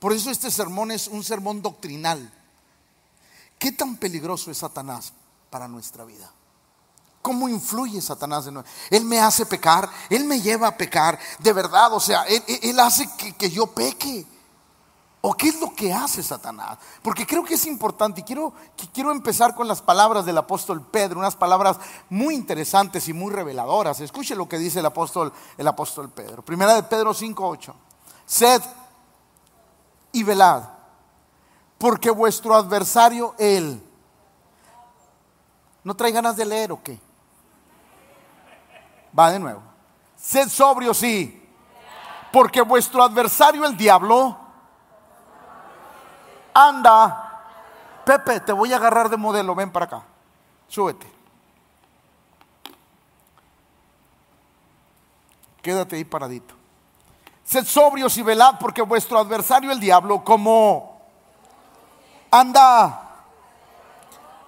Por eso este sermón es un sermón doctrinal. ¿Qué tan peligroso es Satanás para nuestra vida? ¿Cómo influye Satanás en nosotros? Él me hace pecar, Él me lleva a pecar, de verdad, o sea, Él, hace que, que, yo peque. ¿O qué es lo que hace Satanás? Porque creo que es importante y quiero, quiero empezar con las palabras del apóstol Pedro, unas palabras muy interesantes y muy reveladoras. Escuche lo que dice el apóstol, el apóstol Pedro. Primera de Pedro 5.8. Sed y velad, porque vuestro adversario, él. ¿No trae ganas de leer o qué? Va de nuevo. Sed sobrio, sí. Porque vuestro adversario, el diablo, anda. Pepe, te voy a agarrar de modelo, ven para acá. Súbete. Quédate ahí paradito. Sed sobrios y velad porque vuestro adversario el diablo como anda,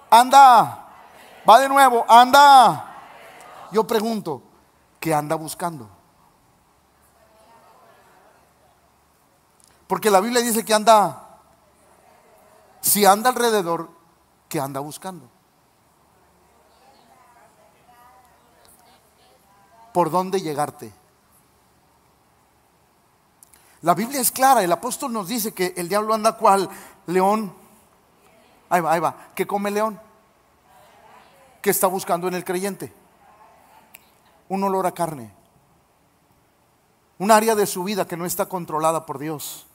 anda, va de nuevo, anda. Yo pregunto, ¿qué anda buscando? Porque la Biblia dice que anda si anda alrededor, ¿qué anda buscando? ¿Por dónde llegarte? La Biblia es clara, el apóstol nos dice que el diablo anda cual león. Ahí va, ahí va. ¿Qué come león? ¿Qué está buscando en el creyente? Un olor a carne. Un área de su vida que no está controlada por Dios.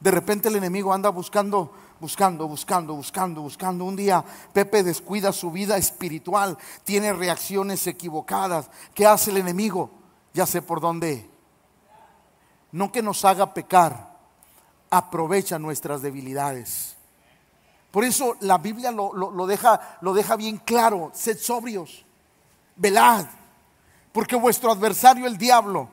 De repente el enemigo anda buscando buscando, buscando, buscando, buscando. Un día Pepe descuida su vida espiritual, tiene reacciones equivocadas. ¿Qué hace el enemigo? Ya sé por dónde. No que nos haga pecar, aprovecha nuestras debilidades. Por eso la Biblia lo, deja, lo deja bien claro, sed sobrios, velad, porque vuestro adversario el diablo,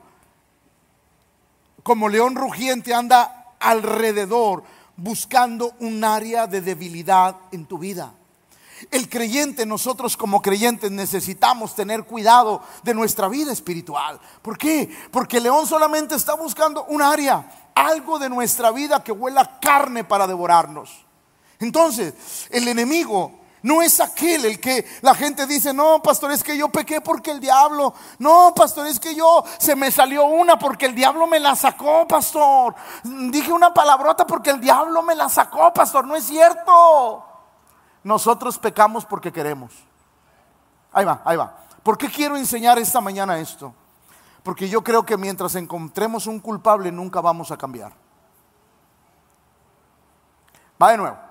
como león rugiente, anda alrededor buscando un área de debilidad en tu vida. El creyente, nosotros como creyentes necesitamos tener cuidado de nuestra vida espiritual. ¿Por qué? Porque león solamente está buscando un área, algo de nuestra vida que huela carne para devorarnos. Entonces, el enemigo no es aquel el que la gente dice, no, pastor, es que yo pequé porque el diablo. No, pastor, es que yo se me salió una porque el diablo me la sacó, pastor. Dije una palabrota porque el diablo me la sacó, pastor. No es cierto. Nosotros pecamos porque queremos. Ahí va, ahí va. ¿Por qué quiero enseñar esta mañana esto? Porque yo creo que mientras encontremos un culpable nunca vamos a cambiar. Va de nuevo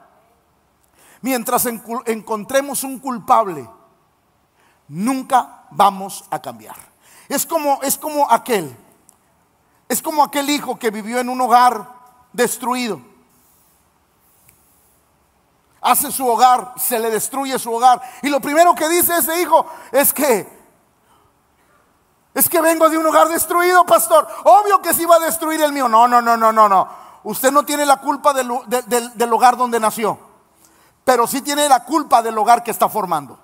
mientras encontremos un culpable, nunca vamos a cambiar. Es como, es como aquel, es como aquel hijo que vivió en un hogar destruido. Hace su hogar, se le destruye su hogar. Y lo primero que dice ese hijo es que, es que vengo de un hogar destruido, pastor. Obvio que se iba a destruir el mío. No, no, no, no, no, no. Usted no tiene la culpa del, del hogar donde nació pero sí tiene la culpa del hogar que está formando.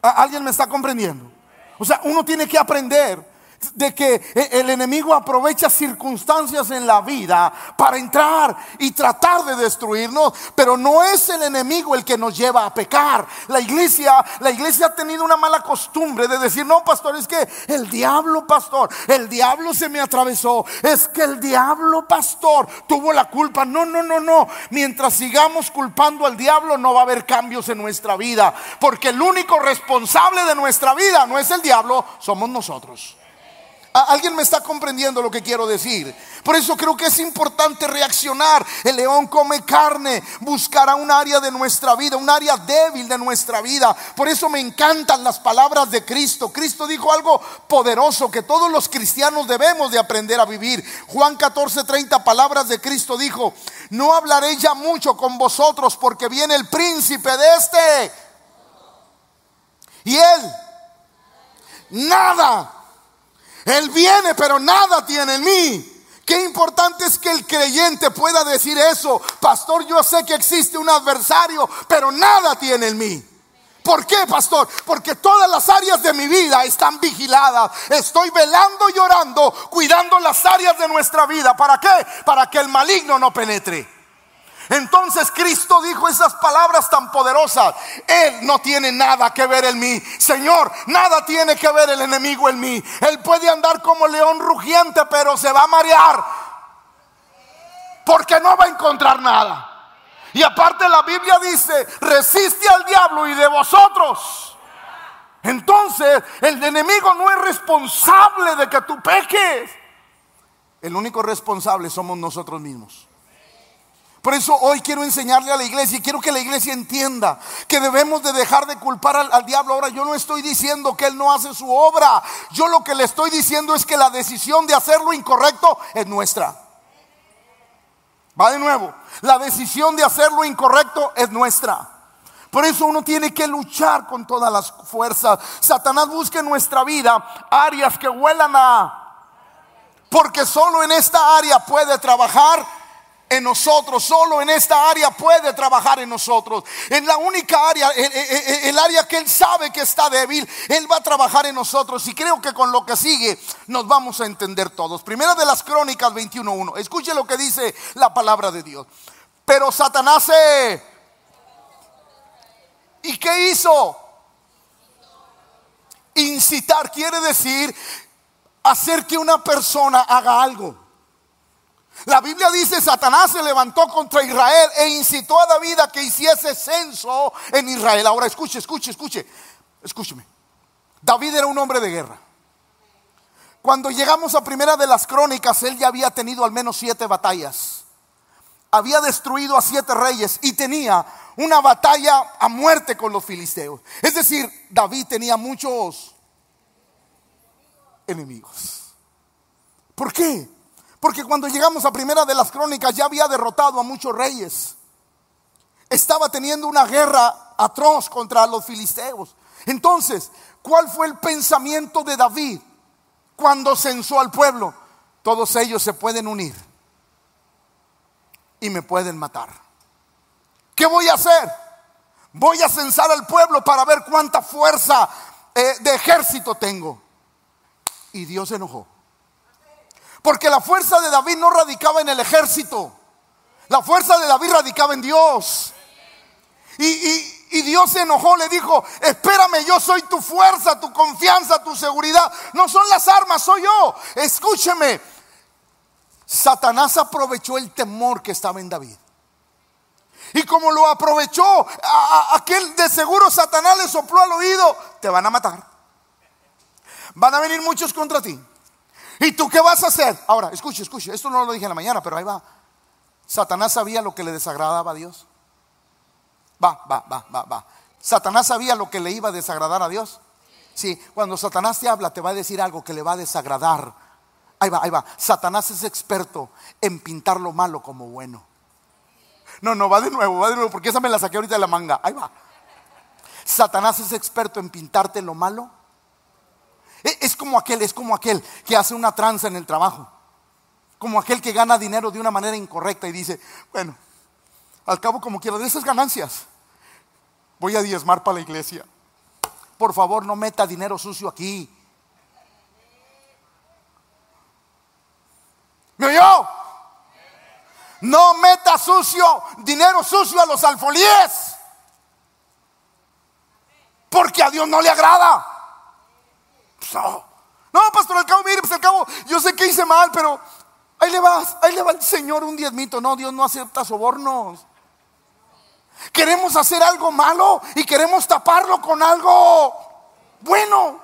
¿Alguien me está comprendiendo? O sea, uno tiene que aprender de que e, el enemigo aprovecha circunstancias en la vida para entrar y tratar de destruirnos, pero no es el enemigo el que nos lleva a pecar. La iglesia, la iglesia ha tenido una mala costumbre de decir, "No, pastor, es que el diablo, pastor, el diablo se me atravesó, es que el diablo, pastor, tuvo la culpa." No, no, no, no. Mientras sigamos culpando al diablo no va a haber cambios en nuestra vida, porque el único responsable de nuestra vida no es el diablo, somos nosotros. ¿Alguien me está comprendiendo lo que quiero decir? Por eso creo que es importante reaccionar. El león come carne, buscará un área de nuestra vida, un área débil de nuestra vida. Por eso me encantan las palabras de Cristo. Cristo dijo algo poderoso que todos los cristianos debemos de aprender a vivir. Juan 14, 30 palabras de Cristo dijo, no hablaré ya mucho con vosotros porque viene el príncipe de este. Y él, nada él viene, pero nada tiene en mí. Qué importante es que el creyente pueda decir eso. Pastor, yo sé que existe un adversario, pero nada tiene en mí. ¿Por qué, pastor? Porque todas las áreas de mi vida están vigiladas. Estoy velando y orando, cuidando las áreas de nuestra vida. ¿Para qué? Para que el maligno no penetre. Entonces Cristo dijo esas palabras tan poderosas. Él no tiene nada que ver en mí. Señor, nada tiene que ver el enemigo en mí. Él puede andar como león rugiente, pero se va a marear. Porque no va a encontrar nada. Y aparte la Biblia dice, resiste al diablo y de vosotros. Entonces el enemigo no es responsable de que tú peques. El único responsable somos nosotros mismos. Por eso hoy quiero enseñarle a la iglesia y quiero que la iglesia entienda que debemos de dejar de culpar al, diablo. Ahora yo no estoy diciendo que él no hace su obra. Yo lo que le estoy diciendo es que la decisión de hacer lo incorrecto es nuestra. Va de nuevo. La decisión de hacer lo incorrecto es nuestra. Por eso uno tiene que luchar con todas las fuerzas. Satanás busca en nuestra vida áreas que huelan a... Porque solo en esta área puede trabajar en nosotros, solo en esta área puede trabajar en nosotros. En la única área, el, área que Él sabe que está débil, Él va a trabajar en nosotros. Y creo que con lo que sigue nos vamos a entender todos. Primera de las Crónicas 21.1. Escuche lo que dice la palabra de Dios. Pero Satanás. ¿Y qué hizo? Incitar quiere decir hacer que una persona haga algo. La Biblia dice, Satanás se levantó contra Israel e incitó a David a que hiciese censo en Israel. Ahora escuche, escuche, escuche, escúcheme. David era un hombre de guerra. Cuando llegamos a primera de las crónicas, él ya había tenido al menos siete batallas. Había destruido a siete reyes y tenía una batalla a muerte con los filisteos. Es decir, David tenía muchos enemigos. ¿Por qué? Porque cuando llegamos a primera de las crónicas ya había derrotado a muchos reyes. Estaba teniendo una guerra atroz contra los filisteos. Entonces, ¿cuál fue el pensamiento de David cuando censó al pueblo? Todos ellos se pueden unir y me pueden matar. ¿Qué voy a hacer? Voy a censar al pueblo para ver cuánta fuerza eh, de ejército tengo. Y Dios se enojó. Porque la fuerza de David no radicaba en el ejército. La fuerza de David radicaba en Dios. Y, Dios se enojó, le dijo, espérame, yo soy tu fuerza, tu confianza, tu seguridad. No son las armas, soy yo. Escúcheme. Satanás aprovechó el temor que estaba en David. Y como lo aprovechó, aquel de seguro Satanás le sopló al oído, te van a matar. Van a venir muchos contra ti. ¿Y tú qué vas a hacer? Ahora, escuche, escuche, esto no lo dije en la mañana, pero ahí va. Satanás sabía lo que le desagradaba a Dios. Va, va, va, va, va. Satanás sabía lo que le iba a desagradar a Dios. Sí, cuando Satanás te habla, te va a decir algo que le va a desagradar. Ahí va, ahí va. Satanás es experto en pintar lo malo como bueno. No, no, va de nuevo, va de nuevo, porque esa me la saqué ahorita de la manga. Ahí va. Satanás es experto en pintarte lo malo es como aquel, es como aquel que hace una tranza en el trabajo. Como aquel que gana dinero de una manera incorrecta y dice, bueno, al cabo como quiera, de esas ganancias voy a diezmar para la iglesia. Por favor, no meta dinero sucio aquí. ¿Me oyó? No meta sucio, dinero sucio a los alfolíes. Porque a Dios no le agrada. No, no, pastor, al cabo, mire, pues al cabo, yo sé que hice mal, pero ahí le vas, ahí le va el Señor un diezmito. No, Dios no acepta sobornos. Queremos hacer algo malo y queremos taparlo con algo bueno.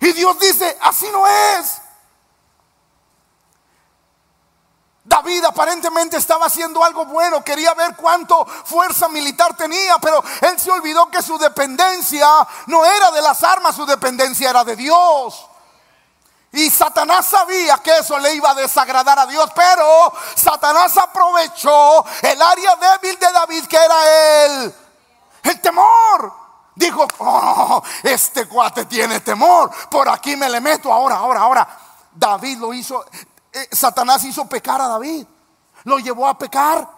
Y Dios dice, así no es. David aparentemente estaba haciendo algo bueno, quería ver cuánto fuerza militar tenía, pero él se olvidó que su dependencia no era de las armas, su dependencia era de Dios. Y Satanás sabía que eso le iba a desagradar a Dios, pero Satanás aprovechó el área débil de David, que era él, el temor. Dijo, oh, este cuate tiene temor, por aquí me le meto ahora, ahora, ahora. David lo hizo, eh, Satanás hizo pecar a David. Lo llevó a pecar.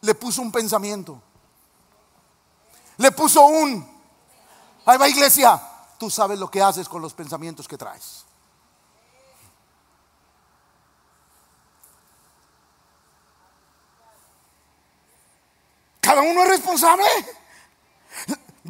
Le puso un pensamiento. Le puso un. Ahí va iglesia. Tú sabes lo que haces con los pensamientos que traes. Cada uno es responsable.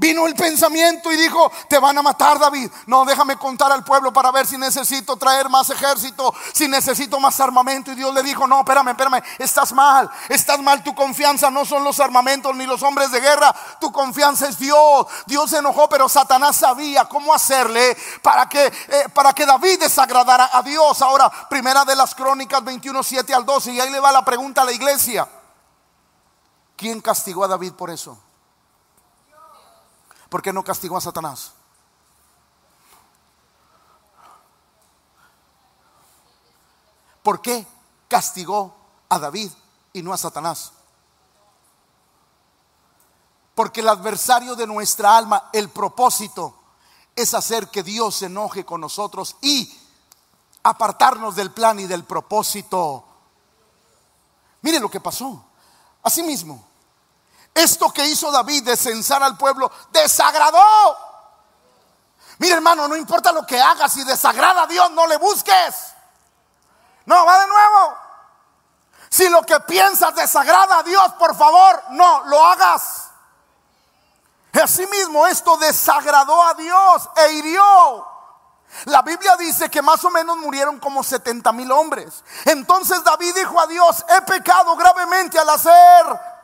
Vino el pensamiento y dijo, te van a matar David. No, déjame contar al pueblo para ver si necesito traer más ejército, si necesito más armamento. Y Dios le dijo, no, espérame, espérame, estás mal, estás mal, tu confianza no son los armamentos ni los hombres de guerra, tu confianza es Dios. Dios se enojó, pero Satanás sabía cómo hacerle para que, eh, para que David desagradara a Dios. Ahora, primera de las crónicas 21, 7 al 12, y ahí le va la pregunta a la iglesia. ¿Quién castigó a David por eso? ¿Por qué no castigó a Satanás? ¿Por qué castigó a David y no a Satanás? Porque el adversario de nuestra alma, el propósito, es hacer que Dios se enoje con nosotros y apartarnos del plan y del propósito. Mire lo que pasó. Asimismo, esto que hizo David de censar al pueblo desagradó. Mira hermano, no importa lo que hagas, si desagrada a Dios, no le busques. No, va de nuevo. Si lo que piensas desagrada a Dios, por favor, no lo hagas. Asimismo, esto desagradó a Dios e hirió. La Biblia dice que más o menos murieron como 70 mil hombres. Entonces David dijo a Dios, he pecado gravemente al hacer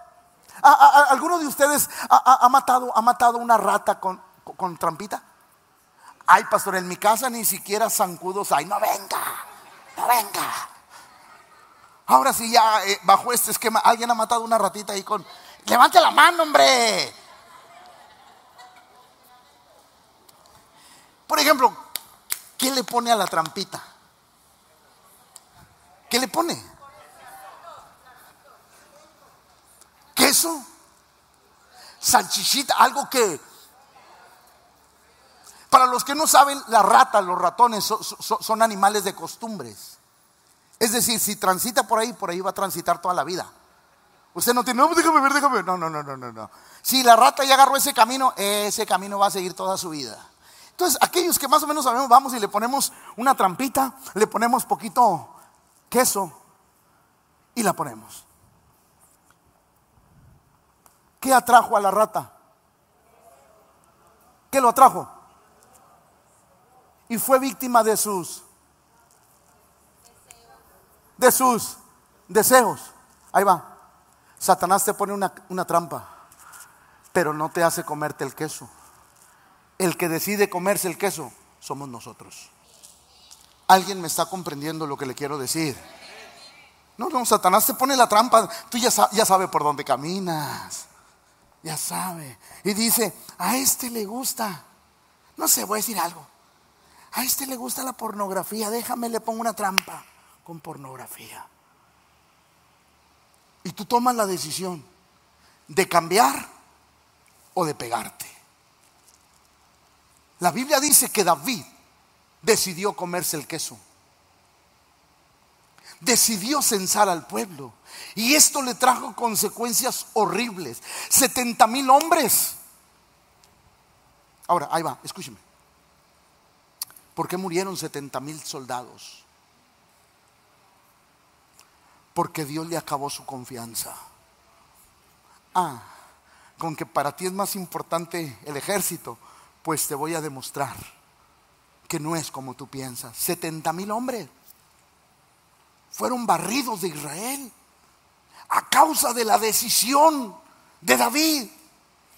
¿Alguno de ustedes ha, matado, ha matado una rata con, con trampita? Ay, pastor, en mi casa ni siquiera zancudos hay. No venga, no venga. Ahora sí, ya eh, bajo este esquema, alguien ha matado una ratita ahí con. Levante la mano, hombre. Por ejemplo, ¿qué le pone a la trampita? ¿Qué le pone? Queso, salchichita, algo que... Para los que no saben, las ratas, los ratones son, animales de costumbres. Es decir, si transita por ahí, por ahí va a transitar toda la vida. Usted no tiene, no, déjame ver, déjame ver. No, no, no, no, no. Si la rata ya agarró ese camino, ese camino va a seguir toda su vida. Entonces, aquellos que más o menos sabemos, vamos y le ponemos una trampita, le ponemos poquito queso y la ponemos. ¿Qué atrajo a la rata? ¿Qué lo atrajo? Y fue víctima de sus de sus deseos. Ahí va. Satanás te pone una, trampa, pero no te hace comerte el queso. El que decide comerse el queso somos nosotros. ¿Alguien me está comprendiendo lo que le quiero decir? No, no, Satanás te pone la trampa. Tú ya sabes por dónde caminas ya sabe. Y dice, a este le gusta, no sé, voy a decir algo. A este le gusta la pornografía, déjame, le pongo una trampa con pornografía. Y tú tomas la decisión de cambiar o de pegarte. La Biblia dice que David decidió comerse el queso. Decidió censar al pueblo. Y esto le trajo consecuencias horribles. 70 mil hombres. Ahora, ahí va, escúcheme. ¿Por qué murieron 70 mil soldados? Porque Dios le acabó su confianza. Ah, con que para ti es más importante el ejército, pues te voy a demostrar que no es como tú piensas. 70 mil hombres fueron barridos de Israel a causa de la decisión de David.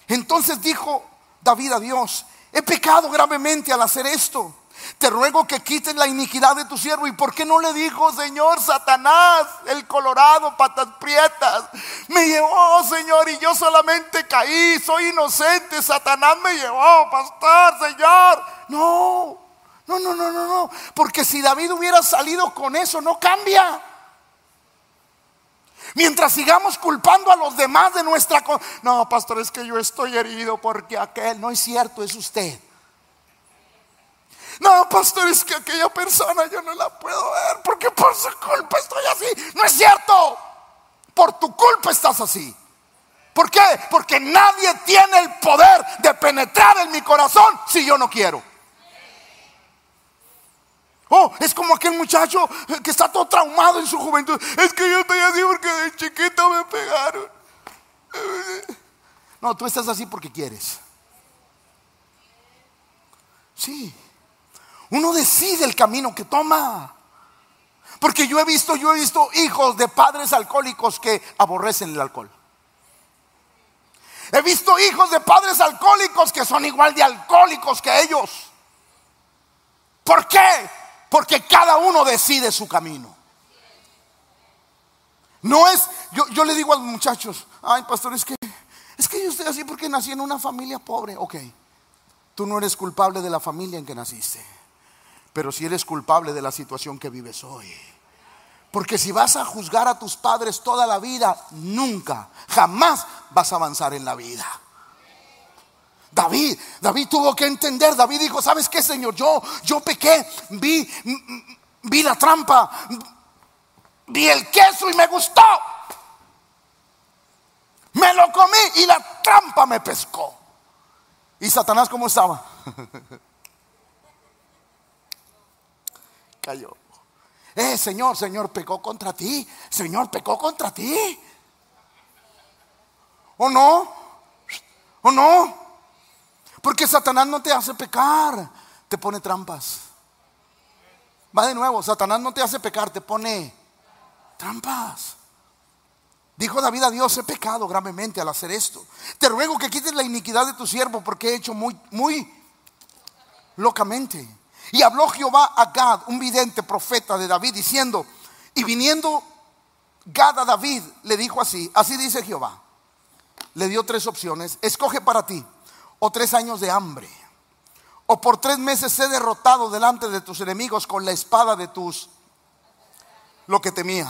Entonces dijo David a Dios, he pecado gravemente al hacer esto. Te ruego que quites la iniquidad de tu siervo. ¿Y por qué no le dijo, Señor, Satanás, el colorado, patas prietas? Me llevó, Señor, y yo solamente caí. Soy inocente. Satanás me llevó, pastor, Señor. No, no, no, no, no, no. Porque si David hubiera salido con eso, no cambia. Mientras sigamos culpando a los demás de nuestra... No, pastor, es que yo estoy herido porque aquel no es cierto, es usted. No, pastor, es que aquella persona yo no la puedo ver porque por su culpa estoy así. No es cierto. Por tu culpa estás así. ¿Por qué? Porque nadie tiene el poder de penetrar en mi corazón si yo no quiero. Oh, es como aquel muchacho que está todo traumado en su juventud. Es que yo estoy así porque de chiquito me pegaron. No, tú estás así porque quieres. Sí. Uno decide el camino que toma. Porque yo he visto, yo he visto hijos de padres alcohólicos que aborrecen el alcohol. He visto hijos de padres alcohólicos que son igual de alcohólicos que ellos. ¿Por qué? Porque cada uno decide su camino. No es, yo, yo le digo a los muchachos, ay pastor, es que, es que yo estoy así porque nací en una familia pobre. Ok, tú no eres culpable de la familia en que naciste, pero si eres culpable de la situación que vives hoy. Porque si vas a juzgar a tus padres toda la vida, nunca, jamás vas a avanzar en la vida. David, David tuvo que entender, David dijo, ¿sabes qué, Señor? Yo, yo pequé, vi, vi la trampa, vi el queso y me gustó. Me lo comí y la trampa me pescó. ¿Y Satanás cómo estaba? Cayó. Eh, Señor, Señor, pecó contra ti. Señor, pecó contra ti. ¿O no? ¿O no? Porque Satanás no te hace pecar, te pone trampas. Va de nuevo, Satanás no te hace pecar, te pone trampas. Dijo David a Dios, he pecado gravemente al hacer esto. Te ruego que quites la iniquidad de tu siervo porque he hecho muy, muy locamente. Y habló Jehová a Gad, un vidente profeta de David, diciendo, y viniendo Gad a David, le dijo así, así dice Jehová. Le dio tres opciones, escoge para ti, o tres años de hambre, o por tres meses sé derrotado delante de tus enemigos con la espada de tus, lo que temía,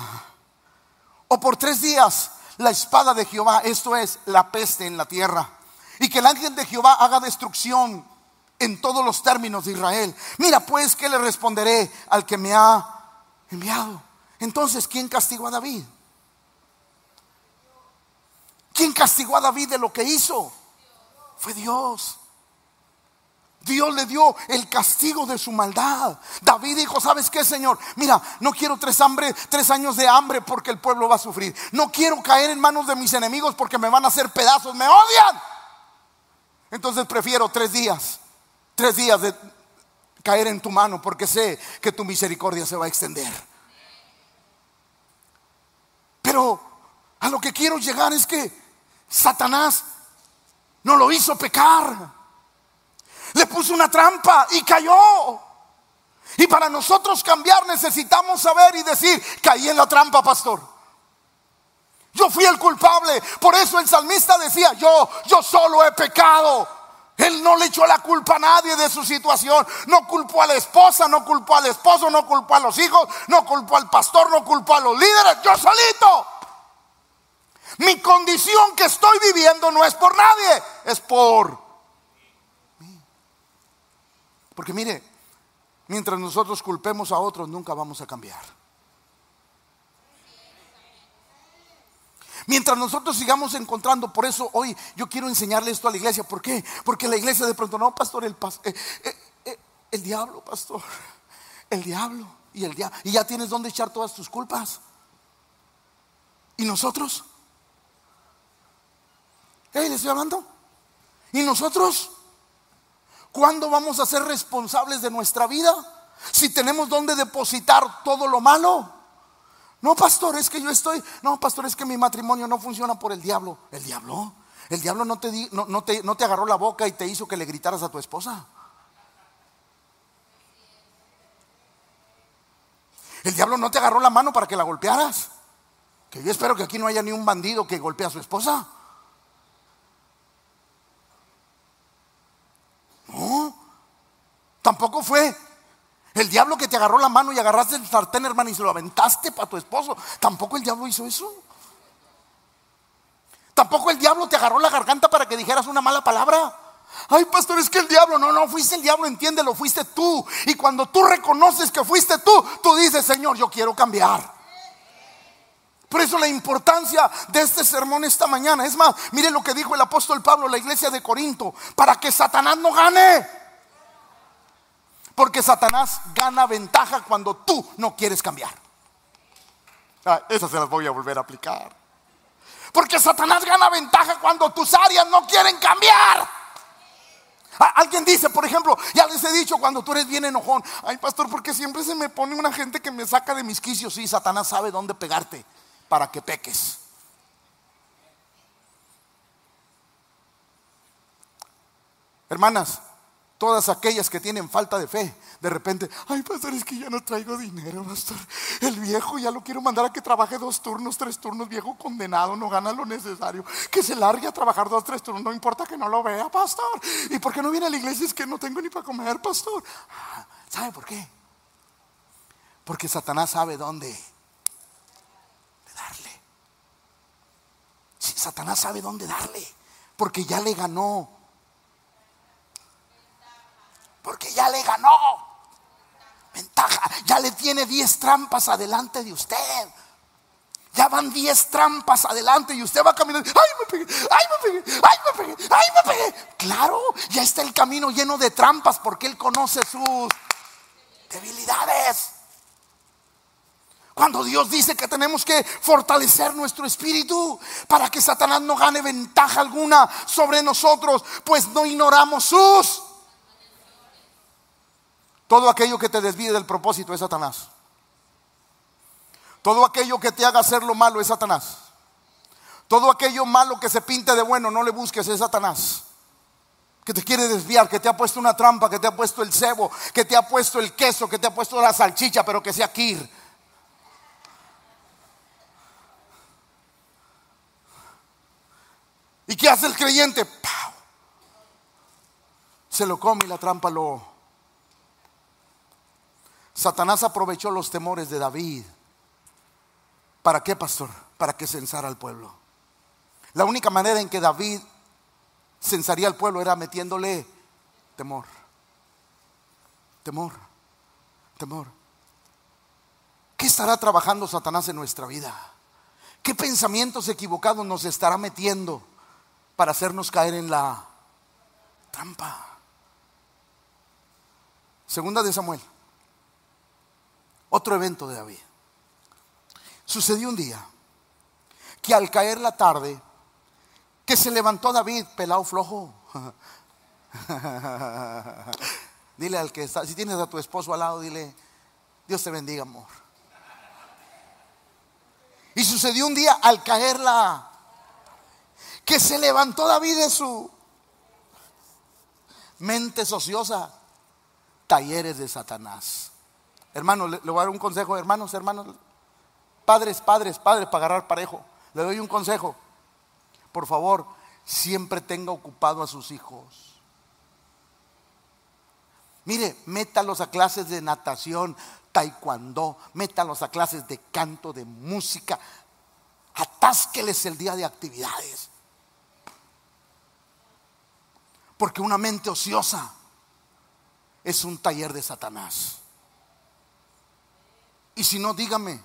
o por tres días la espada de Jehová, esto es la peste en la tierra, y que el ángel de Jehová haga destrucción en todos los términos de Israel. Mira pues que le responderé al que me ha enviado. Entonces, ¿quién castigó a David? ¿Quién castigó a David de lo que hizo? Fue Dios. Dios le dio el castigo de su maldad. David dijo, ¿sabes qué, Señor? Mira, no quiero tres, hambre, tres años de hambre porque el pueblo va a sufrir. No quiero caer en manos de mis enemigos porque me van a hacer pedazos, me odian. Entonces prefiero tres días tres días de caer en tu mano porque sé que tu misericordia se va a extender. Pero a lo que quiero llegar es que Satanás no lo hizo pecar. Le puso una trampa y cayó. Y para nosotros cambiar necesitamos saber y decir, caí en la trampa, pastor. Yo fui el culpable. Por eso el salmista decía, yo, yo solo he pecado. Él no le echó la culpa a nadie de su situación. No culpó a la esposa, no culpó al esposo, no culpó a los hijos, no culpó al pastor, no culpó a los líderes. Yo solito. Mi condición que estoy viviendo no es por nadie, es por mí. Porque mire, mientras nosotros culpemos a otros, nunca vamos a cambiar. Mientras nosotros sigamos encontrando, por eso hoy yo quiero enseñarle esto a la iglesia. ¿Por qué? Porque la iglesia de pronto, no, pastor, el, eh, eh, eh, el diablo, pastor, el diablo y el diablo. Y ya tienes donde echar todas tus culpas. ¿Y nosotros? ¿Eh? ¿Le estoy hablando? ¿Y nosotros? ¿Cuándo vamos a ser responsables de nuestra vida? Si tenemos donde depositar todo lo malo. No, pastor, es que yo estoy. No, pastor, es que mi matrimonio no funciona por el diablo. ¿El diablo? El diablo no te, no, te, no te agarró la boca y te hizo que le gritaras a tu esposa. El diablo no te agarró la mano para que la golpearas. Que yo espero que aquí no haya ni un bandido que golpee a su esposa. Tampoco fue el diablo que te agarró la mano y agarraste el sartén, hermano, y se lo aventaste para tu esposo. Tampoco el diablo hizo eso. Tampoco el diablo te agarró la garganta para que dijeras una mala palabra. Ay, pastor, es que el diablo, no, no, fuiste el diablo, entiéndelo, fuiste tú. Y cuando tú reconoces que fuiste tú, tú dices, Señor, yo quiero cambiar. Por eso la importancia de este sermón esta mañana. Es más, mire lo que dijo el apóstol Pablo a la iglesia de Corinto, para que Satanás no gane. Porque Satanás gana ventaja cuando tú no quieres cambiar. Ah, esas se las voy a volver a aplicar. Porque Satanás gana ventaja cuando tus áreas no quieren cambiar. Alguien dice, por ejemplo, ya les he dicho cuando tú eres bien enojón, ay pastor, porque siempre se me pone una gente que me saca de mis quicios. Sí, Satanás sabe dónde pegarte para que peques. Hermanas, todas aquellas que tienen falta de fe, de repente, ay pastor, es que ya no traigo dinero, pastor. El viejo ya lo quiero mandar a que trabaje dos turnos, tres turnos, viejo condenado, no gana lo necesario. Que se largue a trabajar dos, tres turnos, no importa que no lo vea, pastor. ¿Y por qué no viene a la iglesia? Es que no tengo ni para comer, pastor. Ah, ¿Sabe por qué? Porque Satanás sabe dónde darle. Satanás sabe dónde darle, porque ya le ganó porque ya le ganó. Ventaja, ya le tiene 10 trampas adelante de usted. Ya van 10 trampas adelante y usted va caminando. ¡Ay, me pegué! ¡Ay, me pegué! ¡Ay, me pegué! ¡Ay, me pegué! Claro, ya está el camino lleno de trampas porque Él conoce sus debilidades. Cuando Dios dice que tenemos que fortalecer nuestro espíritu para que Satanás no gane ventaja alguna sobre nosotros, pues no ignoramos sus todo aquello que te desvíe del propósito es Satanás. Todo aquello que te haga hacer lo malo es Satanás. Todo aquello malo que se pinte de bueno, no le busques, es Satanás. Que te quiere desviar, que te ha puesto una trampa, que te ha puesto el cebo, que te ha puesto el queso, que te ha puesto la salchicha, pero que sea kir. ¿Y qué hace el creyente? Se lo come y la trampa lo Satanás aprovechó los temores de David. ¿Para qué, pastor? Para que censara al pueblo. La única manera en que David censaría al pueblo era metiéndole temor. Temor. Temor. ¿Qué estará trabajando Satanás en nuestra vida? ¿Qué pensamientos equivocados nos estará metiendo para hacernos caer en la trampa? Segunda de Samuel. Otro evento de David. Sucedió un día que al caer la tarde, que se levantó David pelado flojo. dile al que está, si tienes a tu esposo al lado, dile, Dios te bendiga, amor. Y sucedió un día al caer la que se levantó David de su mente ociosa, talleres de Satanás. Hermano, le, voy a dar un consejo, hermanos, hermanos, padres, padres, padres, para agarrar parejo. Le doy un consejo. Por favor, siempre tenga ocupado a sus hijos. Mire, métalos a clases de natación, taekwondo, métalos a clases de canto, de música. Atásqueles el día de actividades. Porque una mente ociosa es un taller de Satanás. Y si no, dígame.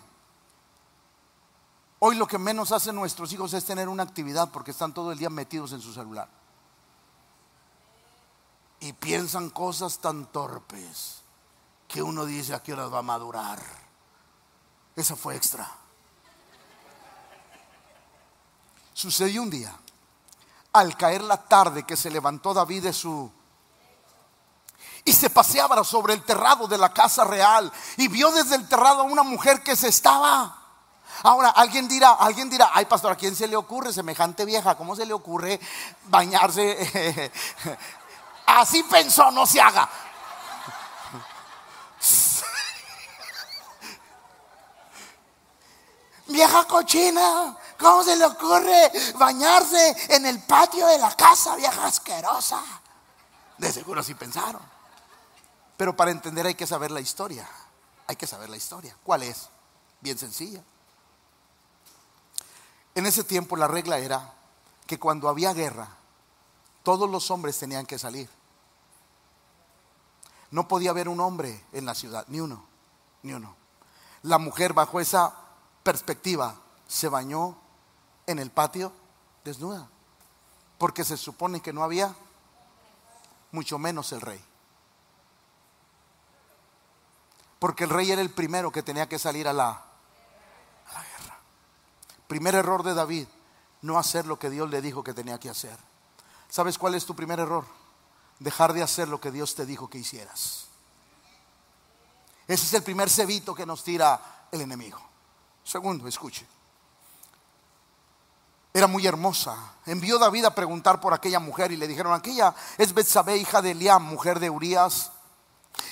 Hoy lo que menos hacen nuestros hijos es tener una actividad porque están todo el día metidos en su celular. Y piensan cosas tan torpes que uno dice a qué horas va a madurar. Eso fue extra. Sucedió un día, al caer la tarde que se levantó David de su y se paseaba sobre el terrado de la casa real y vio desde el terrado a una mujer que se estaba. Ahora, alguien dirá, alguien dirá, ay pastor, ¿a quién se le ocurre semejante vieja? ¿Cómo se le ocurre bañarse? Así pensó, no se haga. vieja cochina, ¿cómo se le ocurre bañarse en el patio de la casa, vieja asquerosa? De seguro así pensaron. Pero para entender hay que saber la historia. Hay que saber la historia. ¿Cuál es? Bien sencilla. En ese tiempo la regla era que cuando había guerra, todos los hombres tenían que salir. No podía haber un hombre en la ciudad, ni uno, ni uno. La mujer bajo esa perspectiva se bañó en el patio desnuda, porque se supone que no había, mucho menos el rey. Porque el rey era el primero que tenía que salir a la, guerra. Primer error de David, no hacer lo que Dios le dijo que tenía que hacer. ¿Sabes cuál es tu primer error? Dejar de hacer lo que Dios te dijo que hicieras. Ese es el primer cebito que nos tira el enemigo. Segundo, escuche. Era muy hermosa. Envió David a preguntar por aquella mujer y le dijeron, aquella es Betsabé, hija de Eliam, mujer de Urias.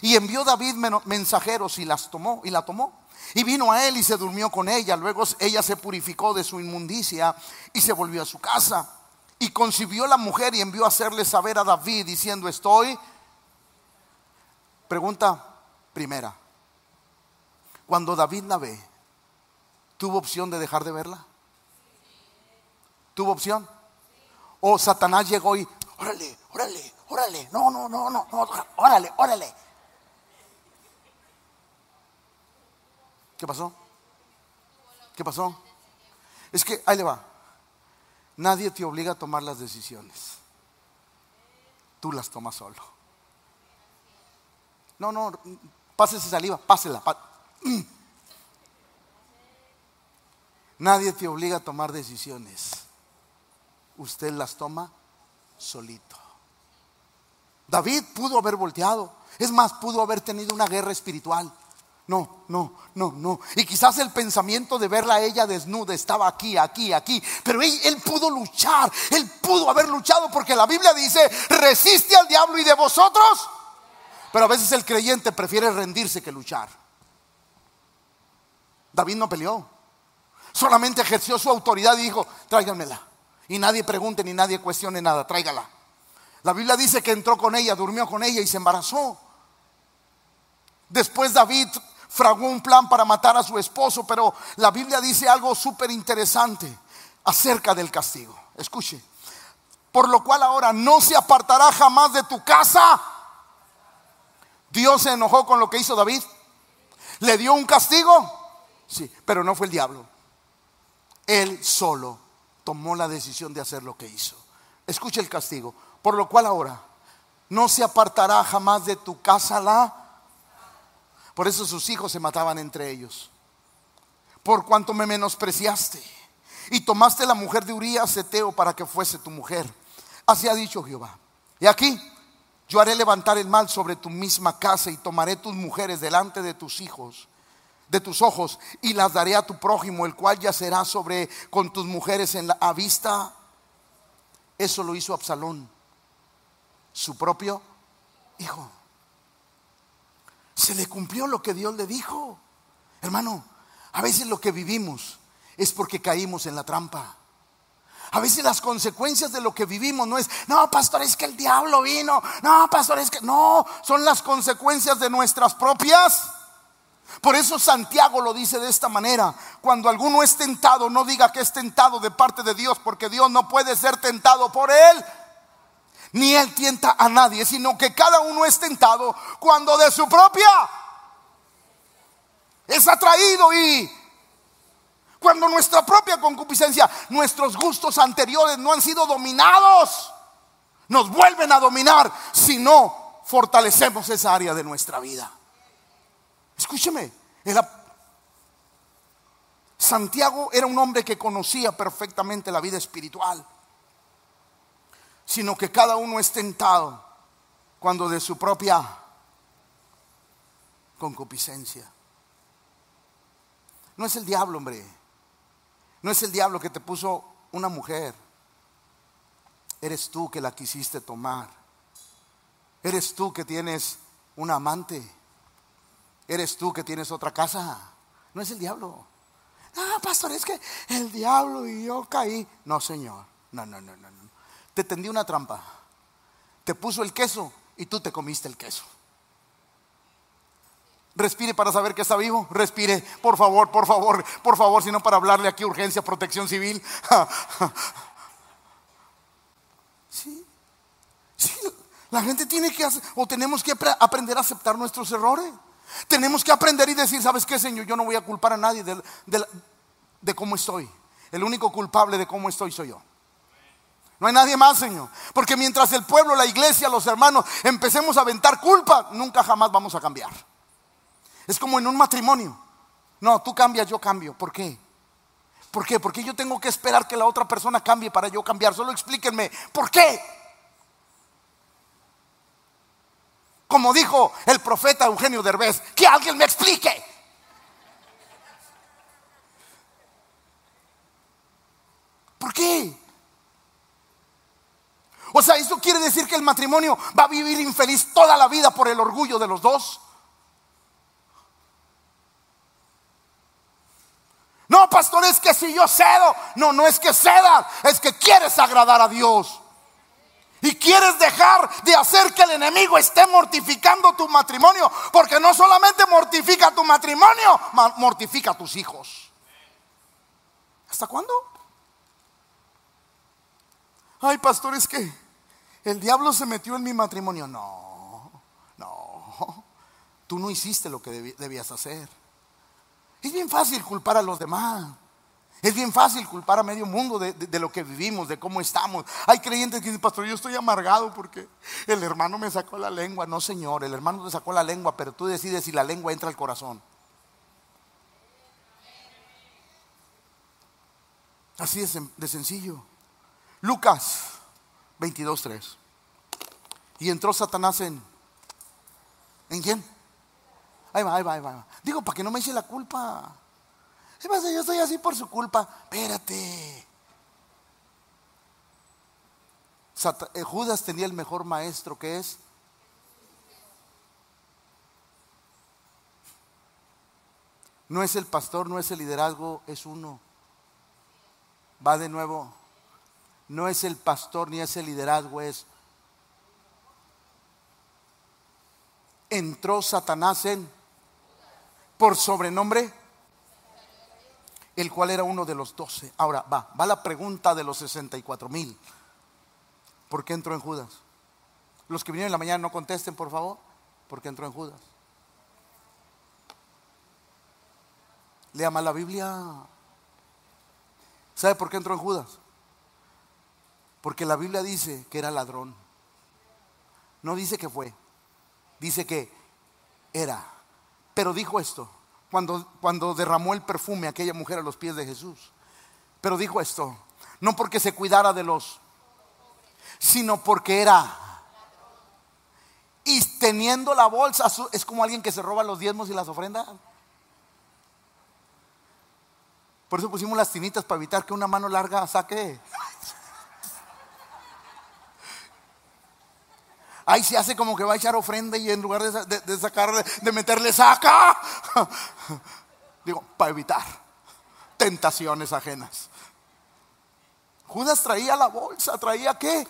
Y envió David mensajeros y las tomó y la tomó. Y vino a él y se durmió con ella. Luego ella se purificó de su inmundicia y se volvió a su casa. Y concibió la mujer y envió a hacerle saber a David diciendo, estoy. Pregunta primera. Cuando David la ve, ¿tuvo opción de dejar de verla? ¿Tuvo opción? O Satanás llegó y, órale, órale, órale, no, no, no, no, órale, órale. ¿Qué pasó? ¿Qué pasó? Es que ahí le va. Nadie te obliga a tomar las decisiones. Tú las tomas solo. No, no, pásese saliva, pásela. Nadie te obliga a tomar decisiones. Usted las toma solito. David pudo haber volteado. Es más, pudo haber tenido una guerra espiritual no, no, no, no. Y quizás el pensamiento de verla a ella desnuda estaba aquí, aquí, aquí. Pero él, pudo luchar, él pudo haber luchado porque la Biblia dice, resiste al diablo y de vosotros. Pero a veces el creyente prefiere rendirse que luchar. David no peleó, solamente ejerció su autoridad y dijo, tráiganmela. Y nadie pregunte ni nadie cuestione nada, tráigala. La Biblia dice que entró con ella, durmió con ella y se embarazó. Después David fragó un plan para matar a su esposo, pero la Biblia dice algo súper interesante acerca del castigo. Escuche, por lo cual ahora no se apartará jamás de tu casa. Dios se enojó con lo que hizo David. ¿Le dio un castigo? Sí, pero no fue el diablo. Él solo tomó la decisión de hacer lo que hizo. Escuche el castigo. Por lo cual ahora no se apartará jamás de tu casa la por eso sus hijos se mataban entre ellos. Por cuanto me menospreciaste y tomaste la mujer de Urias Eteo para que fuese tu mujer. Así ha dicho Jehová. Y aquí yo haré levantar el mal sobre tu misma casa y tomaré tus mujeres delante de tus hijos, de tus ojos, y las daré a tu prójimo, el cual yacerá sobre con tus mujeres en la a vista. Eso lo hizo Absalón, su propio hijo se le cumplió lo que Dios le dijo. Hermano, a veces lo que vivimos es porque caímos en la trampa. A veces las consecuencias de lo que vivimos no es, no, pastor, es que el diablo vino. No, pastor, es que no, son las consecuencias de nuestras propias. Por eso Santiago lo dice de esta manera. Cuando alguno es tentado, no diga que es tentado de parte de Dios, porque Dios no puede ser tentado por él ni él tienta a nadie, sino que cada uno es tentado cuando de su propia es atraído y cuando nuestra propia concupiscencia, nuestros gustos anteriores no han sido dominados, nos vuelven a dominar si no fortalecemos esa área de nuestra vida. Escúcheme, Santiago era un hombre que conocía perfectamente la vida espiritual sino que cada uno es tentado cuando de su propia concupiscencia. No es el diablo, hombre. No es el diablo que te puso una mujer. Eres tú que la quisiste tomar. Eres tú que tienes un amante. Eres tú que tienes otra casa. No es el diablo. Ah, pastor, es que el diablo y yo caí. No, Señor. No, no, no, no te tendió una trampa. Te puso el queso y tú te comiste el queso. Respire para saber que está vivo. Respire, por favor, por favor, por favor, sino para hablarle aquí urgencia, protección civil. Sí, sí, la gente tiene que hacer, o tenemos que aprender a aceptar nuestros errores. Tenemos que aprender y decir, ¿sabes qué, Señor? Yo no voy a culpar a nadie de, de cómo estoy. El único culpable de cómo estoy soy yo. No hay nadie más, Señor. Porque mientras el pueblo, la iglesia, los hermanos empecemos a aventar culpa, nunca jamás vamos a cambiar. Es como en un matrimonio. No, tú cambias, yo cambio. ¿Por qué? ¿Por qué? Porque yo tengo que esperar que la otra persona cambie para yo cambiar. Solo explíquenme, ¿por qué? Como dijo el profeta Eugenio Derbez, que alguien me explique. ¿Por qué? O sea, ¿eso quiere decir que el matrimonio va a vivir infeliz toda la vida por el orgullo de los dos? No, pastor, es que si yo cedo, no, no es que cedas, es que quieres agradar a Dios. Y quieres dejar de hacer que el enemigo esté mortificando tu matrimonio, porque no solamente mortifica tu matrimonio, mortifica a tus hijos. ¿Hasta cuándo? Ay, pastor, es que el diablo se metió en mi matrimonio. No, no, tú no hiciste lo que debías hacer. Es bien fácil culpar a los demás. Es bien fácil culpar a medio mundo de, lo que vivimos, de cómo estamos. Hay creyentes que dicen, pastor, yo estoy amargado porque el hermano me sacó la lengua. No, señor, el hermano te sacó la lengua, pero tú decides si la lengua entra al corazón. Así de sencillo. Lucas 22.3. Y entró Satanás en... ¿En quién? Ahí va, ahí va, ahí va. Digo, para que no me eche la culpa. ¿Qué pasa? Yo estoy así por su culpa. Espérate. Eh, Judas tenía el mejor maestro que es. No es el pastor, no es el liderazgo, es uno. Va de nuevo. No es el pastor ni es el liderazgo, es entró Satanás en por sobrenombre, el cual era uno de los doce. Ahora va, va la pregunta de los 64 mil. ¿Por qué entró en Judas? Los que vinieron en la mañana no contesten, por favor. ¿Por qué entró en Judas? Lea más la Biblia. ¿Sabe por qué entró en Judas? Porque la Biblia dice que era ladrón. No dice que fue. Dice que era. Pero dijo esto cuando, cuando derramó el perfume aquella mujer a los pies de Jesús. Pero dijo esto, no porque se cuidara de los, sino porque era. Y teniendo la bolsa, es como alguien que se roba los diezmos y las ofrendas. Por eso pusimos las tinitas para evitar que una mano larga saque. Ahí se hace como que va a echar ofrenda y en lugar de, de, sacar, de meterle saca. Digo, para evitar tentaciones ajenas. Judas traía la bolsa, traía qué?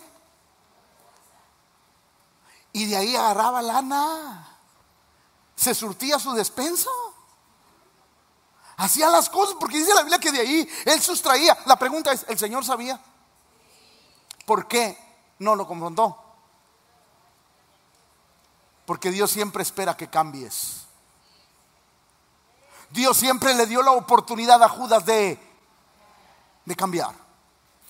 Y de ahí agarraba lana. Se surtía su despensa. Hacía las cosas, porque dice la Biblia que de ahí él sustraía. La pregunta es, ¿el Señor sabía? ¿Por qué no lo confrontó? Porque Dios siempre espera que cambies. Dios siempre le dio la oportunidad a Judas de, de cambiar.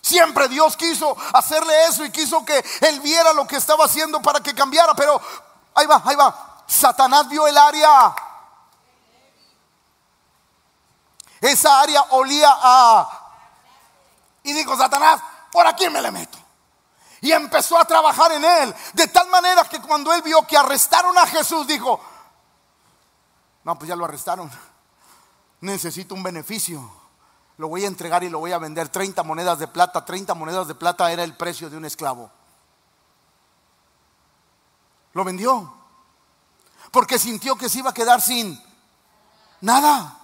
Siempre Dios quiso hacerle eso y quiso que él viera lo que estaba haciendo para que cambiara. Pero ahí va, ahí va. Satanás vio el área. Esa área olía a... Y dijo, Satanás, ¿por aquí me le meto? Y empezó a trabajar en él. De tal manera que cuando él vio que arrestaron a Jesús, dijo, no, pues ya lo arrestaron. Necesito un beneficio. Lo voy a entregar y lo voy a vender. 30 monedas de plata. 30 monedas de plata era el precio de un esclavo. Lo vendió. Porque sintió que se iba a quedar sin nada.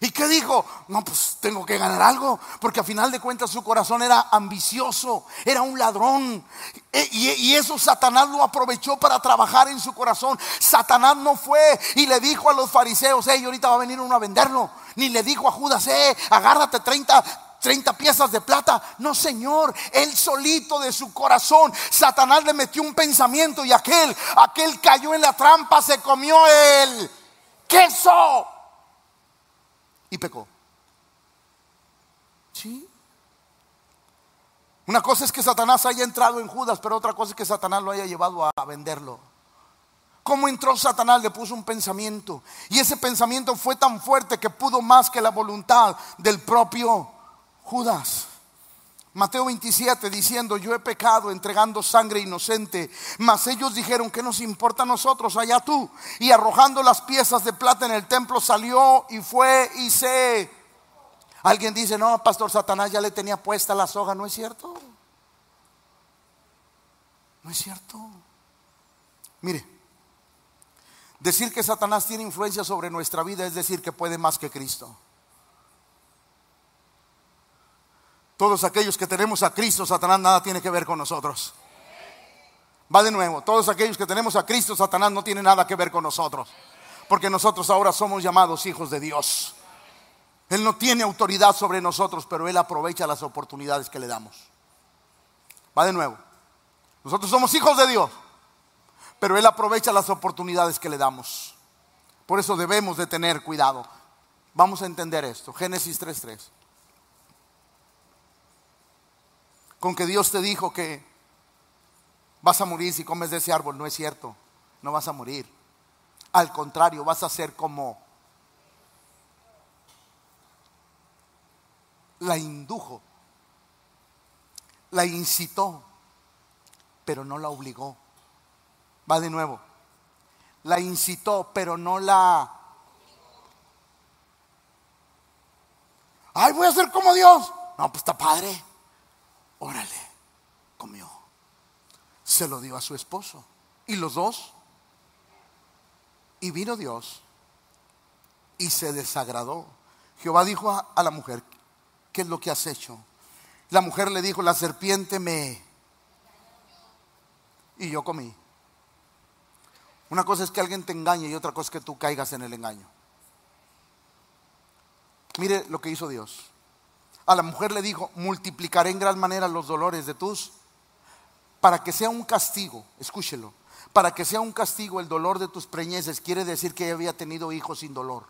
¿Y qué dijo? No, pues tengo que ganar algo, porque a final de cuentas su corazón era ambicioso, era un ladrón. E, y, eso Satanás lo aprovechó para trabajar en su corazón. Satanás no fue y le dijo a los fariseos, hey, ahorita va a venir uno a venderlo. Ni le dijo a Judas, eh, agárrate 30, 30 piezas de plata. No, Señor, él solito de su corazón, Satanás le metió un pensamiento y aquel, aquel cayó en la trampa, se comió el queso y pecó. Sí. Una cosa es que Satanás haya entrado en Judas, pero otra cosa es que Satanás lo haya llevado a venderlo. ¿Cómo entró Satanás? Le puso un pensamiento. Y ese pensamiento fue tan fuerte que pudo más que la voluntad del propio Judas. Mateo 27 diciendo, yo he pecado entregando sangre inocente, mas ellos dijeron, ¿qué nos importa a nosotros? Allá tú. Y arrojando las piezas de plata en el templo salió y fue y se... Alguien dice, no, pastor Satanás ya le tenía puesta la soga, ¿no es cierto? No es cierto. Mire, decir que Satanás tiene influencia sobre nuestra vida es decir que puede más que Cristo. Todos aquellos que tenemos a Cristo, Satanás nada tiene que ver con nosotros. Va de nuevo, todos aquellos que tenemos a Cristo, Satanás no tiene nada que ver con nosotros. Porque nosotros ahora somos llamados hijos de Dios. Él no tiene autoridad sobre nosotros, pero Él aprovecha las oportunidades que le damos. Va de nuevo. Nosotros somos hijos de Dios, pero Él aprovecha las oportunidades que le damos. Por eso debemos de tener cuidado. Vamos a entender esto. Génesis 3.3. con que Dios te dijo que vas a morir si comes de ese árbol. No es cierto, no vas a morir. Al contrario, vas a ser como la indujo, la incitó, pero no la obligó. Va de nuevo. La incitó, pero no la... Ay, voy a ser como Dios. No, pues está padre. Órale, comió. Se lo dio a su esposo. Y los dos. Y vino Dios y se desagradó. Jehová dijo a, la mujer, ¿qué es lo que has hecho? La mujer le dijo, la serpiente me... Y yo comí. Una cosa es que alguien te engañe y otra cosa es que tú caigas en el engaño. Mire lo que hizo Dios. A la mujer le dijo, multiplicaré en gran manera los dolores de tus, para que sea un castigo, escúchelo, para que sea un castigo el dolor de tus preñeces, quiere decir que ella había tenido hijos sin dolor.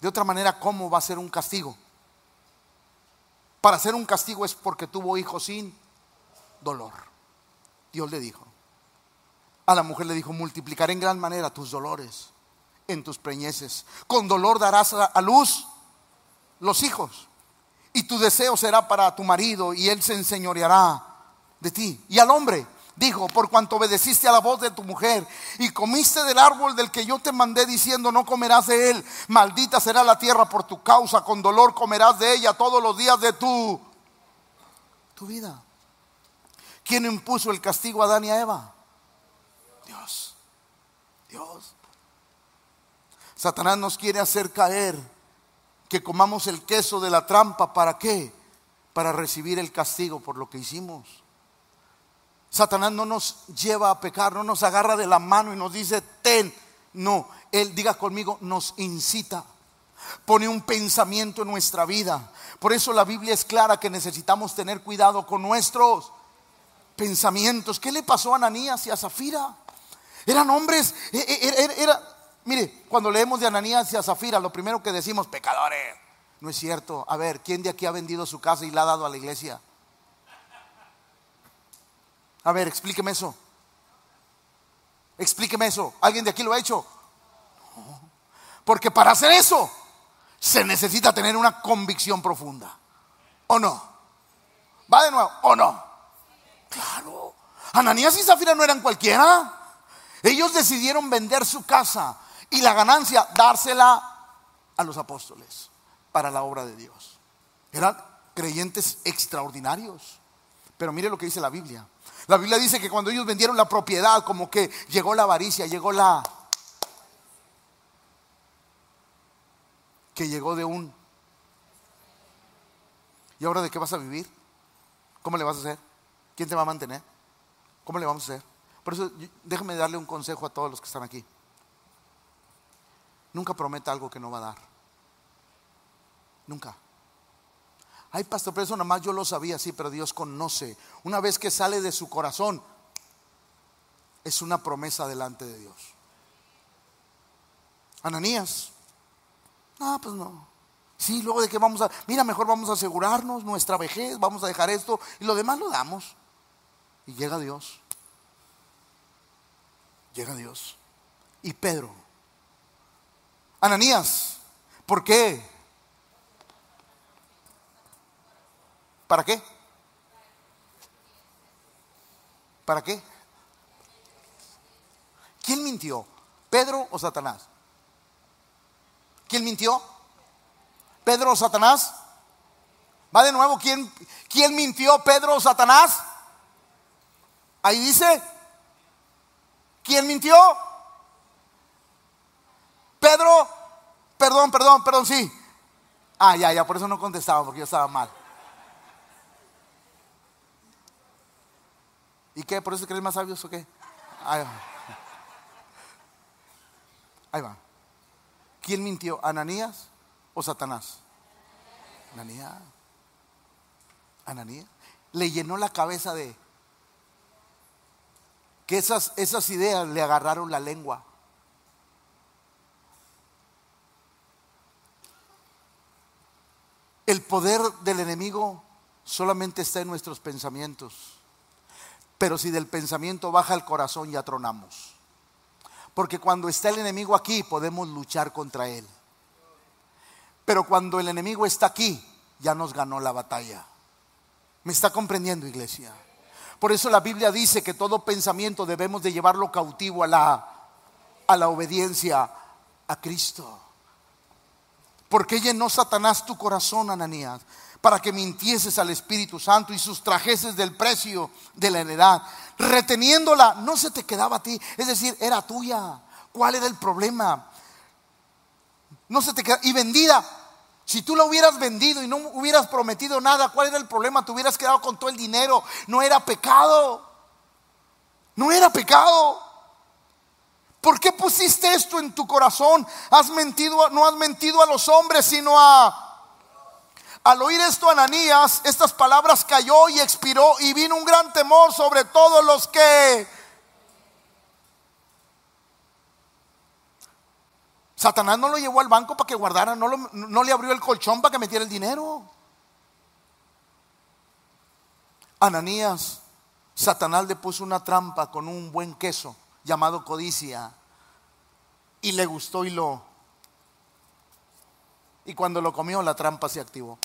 De otra manera, ¿cómo va a ser un castigo? Para ser un castigo es porque tuvo hijos sin dolor. Dios le dijo. A la mujer le dijo, multiplicaré en gran manera tus dolores en tus preñeces. Con dolor darás a luz los hijos y tu deseo será para tu marido y él se enseñoreará de ti. Y al hombre dijo, por cuanto obedeciste a la voz de tu mujer y comiste del árbol del que yo te mandé diciendo, no comerás de él, maldita será la tierra por tu causa, con dolor comerás de ella todos los días de tu, tu vida. ¿Quién impuso el castigo a Adán y a Eva? Dios, Dios. Satanás nos quiere hacer caer que comamos el queso de la trampa. ¿Para qué? Para recibir el castigo por lo que hicimos. Satanás no nos lleva a pecar, no nos agarra de la mano y nos dice, ten. No, Él diga conmigo, nos incita. Pone un pensamiento en nuestra vida. Por eso la Biblia es clara que necesitamos tener cuidado con nuestros pensamientos. ¿Qué le pasó a Ananías y a Zafira? Eran hombres, e, e, era, era, Mire, cuando leemos de Ananías y a Zafira, lo primero que decimos, pecadores. No es cierto. A ver, ¿quién de aquí ha vendido su casa y la ha dado a la iglesia? A ver, explíqueme eso. Explíqueme eso. ¿Alguien de aquí lo ha hecho? Porque para hacer eso se necesita tener una convicción profunda. ¿O no? ¿Va de nuevo? ¿O no? Claro. Ananías y Zafira no eran cualquiera. Ellos decidieron vender su casa y la ganancia dársela a los apóstoles para la obra de Dios. Eran creyentes extraordinarios. Pero mire lo que dice la Biblia. La Biblia dice que cuando ellos vendieron la propiedad, como que llegó la avaricia, llegó la... que llegó de un... ¿Y ahora de qué vas a vivir? ¿Cómo le vas a hacer? ¿Quién te va a mantener? ¿Cómo le vamos a hacer? Por eso déjeme darle un consejo a todos los que están aquí. Nunca prometa algo que no va a dar. Nunca. Ay, pastor, pero eso nada más yo lo sabía, sí, pero Dios conoce. Una vez que sale de su corazón, es una promesa delante de Dios. Ananías. Ah, pues no. Sí, luego de que vamos a, mira, mejor vamos a asegurarnos nuestra vejez, vamos a dejar esto y lo demás lo damos. Y llega Dios. Llega Dios. Y Pedro. Ananías, ¿por qué? ¿Para qué? ¿Para qué? ¿Quién mintió? ¿Pedro o Satanás? ¿Quién mintió? ¿Pedro o Satanás? Va de nuevo, ¿quién, quién mintió? ¿Pedro o Satanás? Ahí dice, ¿quién mintió? Pedro, perdón, perdón, perdón, sí. Ah, ya, ya, por eso no contestaba, porque yo estaba mal. ¿Y qué? ¿Por eso crees más sabios o qué? Ahí va. Ahí va. ¿Quién mintió? ¿Ananías o Satanás? Ananías. Ananías. Le llenó la cabeza de que esas, esas ideas le agarraron la lengua. El poder del enemigo solamente está en nuestros pensamientos. Pero si del pensamiento baja el corazón ya tronamos. Porque cuando está el enemigo aquí podemos luchar contra él. Pero cuando el enemigo está aquí ya nos ganó la batalla. ¿Me está comprendiendo iglesia? Por eso la Biblia dice que todo pensamiento debemos de llevarlo cautivo a la, a la obediencia a Cristo. ¿Por qué llenó Satanás tu corazón, Ananías? para que mintieses al Espíritu Santo y sustrajeses del precio de la heredad. Reteniéndola, no se te quedaba a ti, es decir, era tuya. ¿Cuál era el problema? No se te quedaba, y vendida. Si tú la hubieras vendido y no hubieras prometido nada, ¿cuál era el problema? Te hubieras quedado con todo el dinero. No era pecado. No era pecado. ¿Por qué pusiste esto en tu corazón? Has mentido, no has mentido a los hombres, sino a al oír esto Ananías, estas palabras cayó y expiró y vino un gran temor sobre todos los que... Satanás no lo llevó al banco para que guardara, no, no le abrió el colchón para que metiera el dinero. Ananías, Satanás le puso una trampa con un buen queso llamado codicia y le gustó y lo... Y cuando lo comió la trampa se activó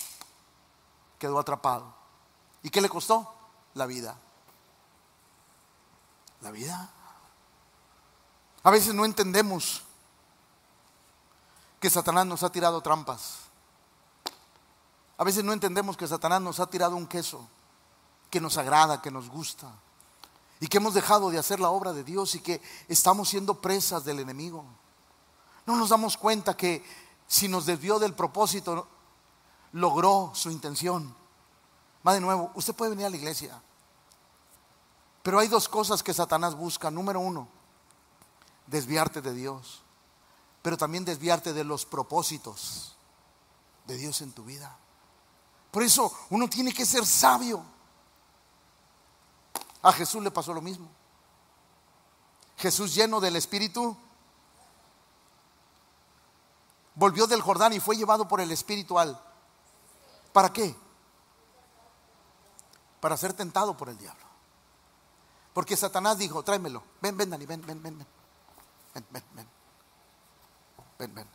quedó atrapado. ¿Y qué le costó? La vida. La vida. A veces no entendemos que Satanás nos ha tirado trampas. A veces no entendemos que Satanás nos ha tirado un queso que nos agrada, que nos gusta. Y que hemos dejado de hacer la obra de Dios y que estamos siendo presas del enemigo. No nos damos cuenta que si nos desvió del propósito, logró su intención. Va de nuevo, usted puede venir a la iglesia. Pero hay dos cosas que Satanás busca. Número uno, desviarte de Dios. Pero también desviarte de los propósitos de Dios en tu vida. Por eso uno tiene que ser sabio. A Jesús le pasó lo mismo. Jesús lleno del Espíritu volvió del Jordán y fue llevado por el espiritual. ¿Para qué? Para ser tentado por el diablo. Porque Satanás dijo, tráemelo. Ven, ven, Dani, ven, ven, ven, ven. Ven, ven, ven. Ven, ven.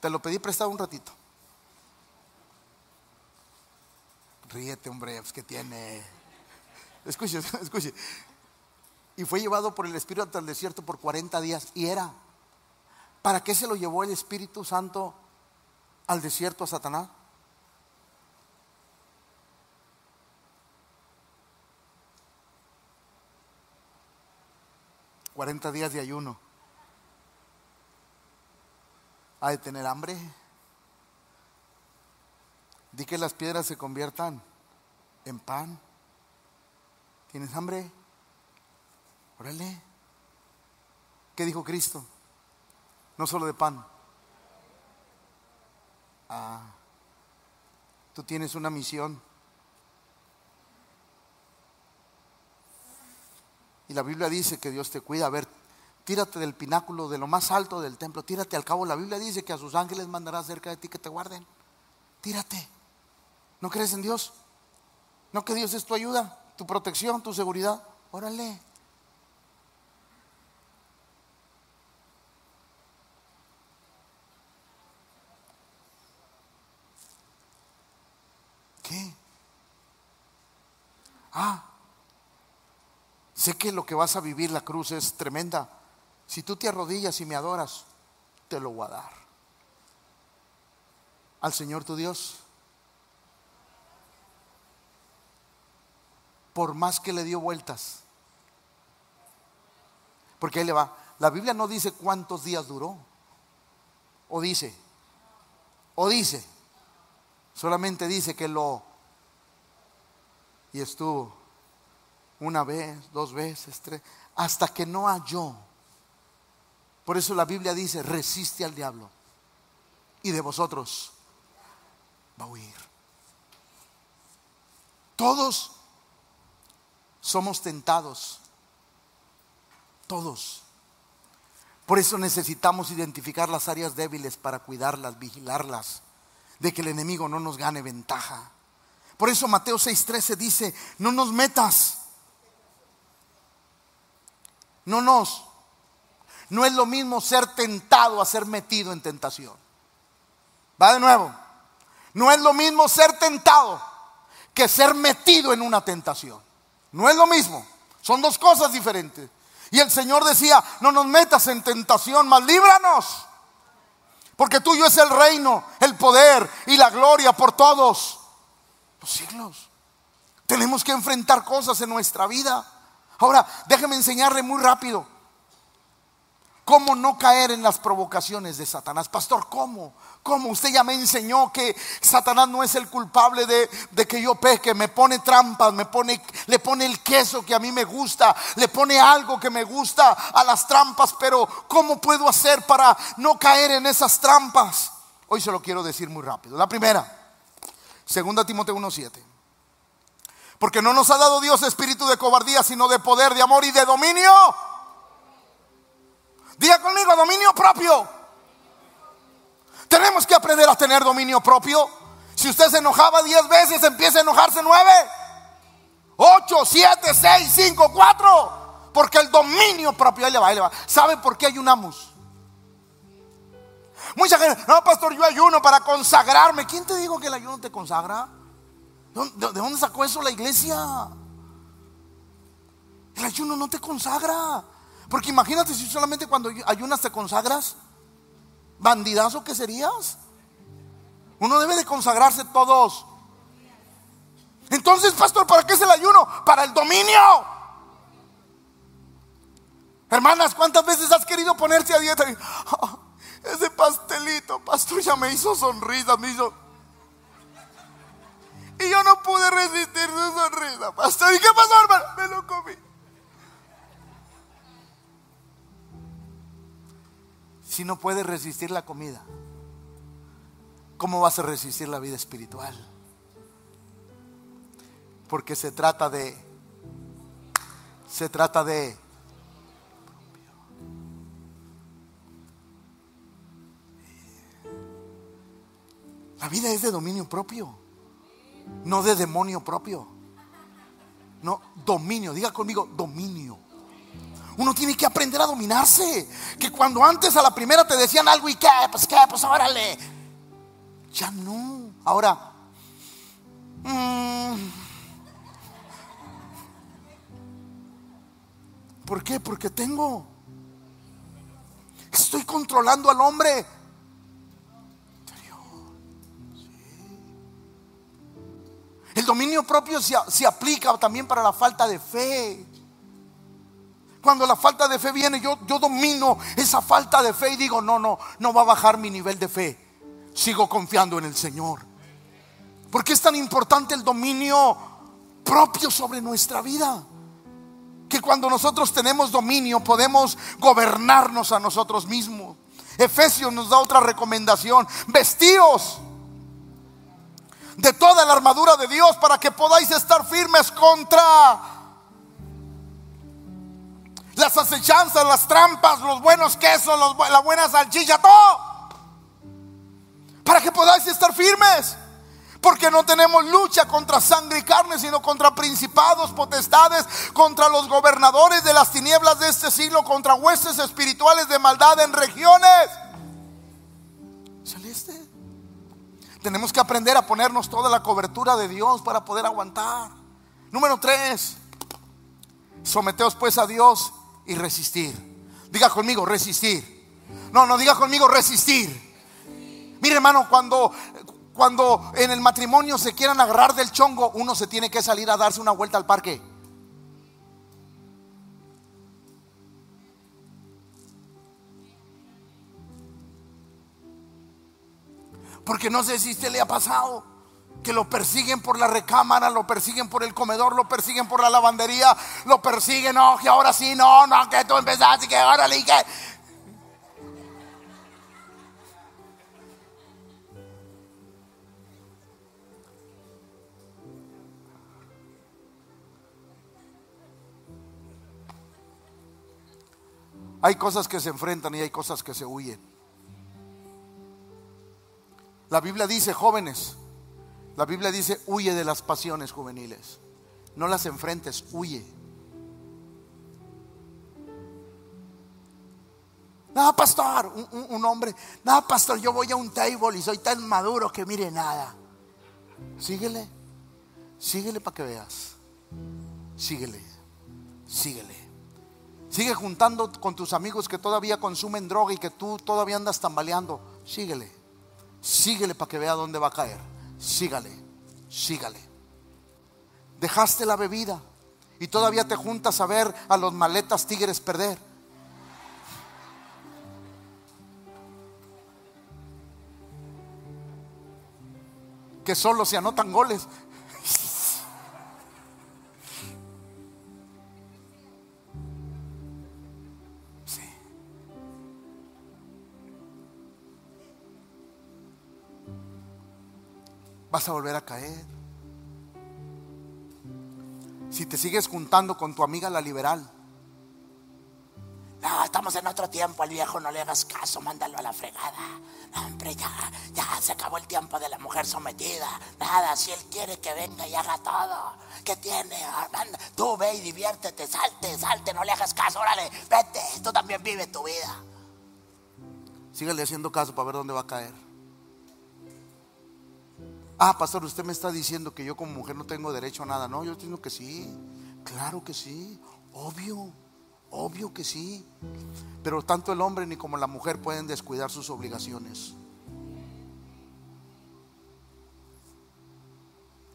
Te lo pedí prestado un ratito. Ríete, hombre, pues que tiene. Escuche, escuche. Y fue llevado por el Espíritu al desierto por 40 días. Y era. ¿Para qué se lo llevó el Espíritu Santo al desierto a Satanás? 40 días de ayuno. ¿Ha de tener hambre? Di que las piedras se conviertan en pan. ¿Tienes hambre? Órale. ¿Qué dijo Cristo? No solo de pan. Ah, tú tienes una misión. Y la Biblia dice que Dios te cuida. A ver, tírate del pináculo, de lo más alto del templo, tírate al cabo. La Biblia dice que a sus ángeles mandará cerca de ti que te guarden. Tírate. ¿No crees en Dios? ¿No que Dios es tu ayuda, tu protección, tu seguridad? Órale. ¿Qué? Ah, sé que lo que vas a vivir la cruz es tremenda. Si tú te arrodillas y me adoras, te lo voy a dar. Al Señor tu Dios. Por más que le dio vueltas. Porque ahí le va. La Biblia no dice cuántos días duró. O dice. O dice. Solamente dice que lo... Y estuvo una vez, dos veces, tres, hasta que no halló. Por eso la Biblia dice, resiste al diablo. Y de vosotros va a huir. Todos somos tentados. Todos. Por eso necesitamos identificar las áreas débiles para cuidarlas, vigilarlas de que el enemigo no nos gane ventaja. Por eso Mateo 6:13 dice, no nos metas. No nos. No es lo mismo ser tentado a ser metido en tentación. Va de nuevo. No es lo mismo ser tentado que ser metido en una tentación. No es lo mismo. Son dos cosas diferentes. Y el Señor decía, no nos metas en tentación, mas líbranos porque tuyo es el reino, el poder y la gloria por todos los siglos. Tenemos que enfrentar cosas en nuestra vida. Ahora, déjeme enseñarle muy rápido cómo no caer en las provocaciones de Satanás. Pastor, ¿cómo? ¿Cómo? Usted ya me enseñó que Satanás no es el culpable de, que yo peque. Me pone trampas, me pone, le pone el queso que a mí me gusta, le pone algo que me gusta a las trampas. Pero ¿cómo puedo hacer para no caer en esas trampas? Hoy se lo quiero decir muy rápido. La primera, segunda Timoteo 1.7. Porque no nos ha dado Dios espíritu de cobardía, sino de poder, de amor y de dominio Diga conmigo, dominio propio. Tenemos que aprender a tener dominio propio. Si usted se enojaba diez veces, empieza a enojarse nueve, ocho, siete, seis, cinco, cuatro. Porque el dominio propio, ahí le va, ahí le va. ¿Sabe por qué ayunamos? Mucha gente, no, pastor, yo ayuno para consagrarme. ¿Quién te dijo que el ayuno te consagra? ¿De dónde sacó eso la iglesia? El ayuno no te consagra. Porque imagínate si solamente cuando ayunas te consagras, bandidazo que serías. Uno debe de consagrarse todos. Entonces, pastor, ¿para qué es el ayuno? Para el dominio. Hermanas, ¿cuántas veces has querido ponerse a dieta? Ah, ese pastelito, pastor, ya me hizo sonrisa, me hizo... Y yo no pude resistir su sonrisa, pastor. ¿Y qué pasó, hermano? Me lo comí. Si no puedes resistir la comida? ¿Cómo vas a resistir la vida espiritual? Porque se trata de, se trata de, la vida es de dominio propio, no de demonio propio. No, dominio, diga conmigo, dominio. Uno tiene que aprender a dominarse. Que cuando antes a la primera te decían algo y qué, pues qué, pues órale. Ya no. Ahora. Mm, ¿Por qué? Porque tengo. Estoy controlando al hombre. El dominio propio se, se, aplica también para la falta de fe. Cuando la falta de fe viene, yo, yo domino esa falta de fe y digo, no, no, no va a bajar mi nivel de fe. Sigo confiando en el Señor. Porque es tan importante el dominio propio sobre nuestra vida. Que cuando nosotros tenemos dominio podemos gobernarnos a nosotros mismos. Efesios nos da otra recomendación. Vestíos de toda la armadura de Dios para que podáis estar firmes contra las acechanzas, las trampas, los buenos quesos, la buena salchicha, todo. Para que podáis estar firmes. Porque no tenemos lucha contra sangre y carne, sino contra principados, potestades, contra los gobernadores de las tinieblas de este siglo, contra huestes espirituales de maldad en regiones. Celeste. Tenemos que aprender a ponernos toda la cobertura de Dios para poder aguantar. Número tres. Someteos pues a Dios y resistir. Diga conmigo, resistir. No, no, diga conmigo, resistir. Mire hermano, cuando, cuando en el matrimonio se quieran agarrar del chongo, uno se tiene que salir a darse una vuelta al parque. Porque no sé si usted le ha pasado que lo persiguen por la recámara, lo persiguen por el comedor, lo persiguen por la lavandería, lo persiguen, no, que ahora sí, no, no, que tú empezaste, que ahora le que Hay cosas que se enfrentan y hay cosas que se huyen. La Biblia dice, jóvenes, la Biblia dice, huye de las pasiones juveniles. No las enfrentes, huye. Nada, pastor, un, hombre, nada, pastor, yo voy a un table y soy tan maduro que mire nada. Síguele, síguele para que veas. Síguele, síguele. Sigue juntando con tus amigos que todavía consumen droga y que tú todavía andas tambaleando. Síguele. Síguele para que vea dónde va a caer. Sígale. Sígale. Dejaste la bebida y todavía te juntas a ver a los maletas tigres perder. Que solo se anotan goles. Vas a volver a caer. Si te sigues juntando con tu amiga la liberal, no, estamos en otro tiempo, al viejo no le hagas caso, mándalo a la fregada. No, hombre, ya, ya se acabó el tiempo de la mujer sometida. Nada, si él quiere que venga y haga todo. ¿Qué tiene? Ah, tú ve y diviértete, salte, salte, no le hagas caso, órale, vete, tú también vive tu vida. Síguele haciendo caso para ver dónde va a caer. Ah, pastor, usted me está diciendo que yo como mujer no tengo derecho a nada. No, yo entiendo que sí. Claro que sí. Obvio. Obvio que sí. Pero tanto el hombre ni como la mujer pueden descuidar sus obligaciones.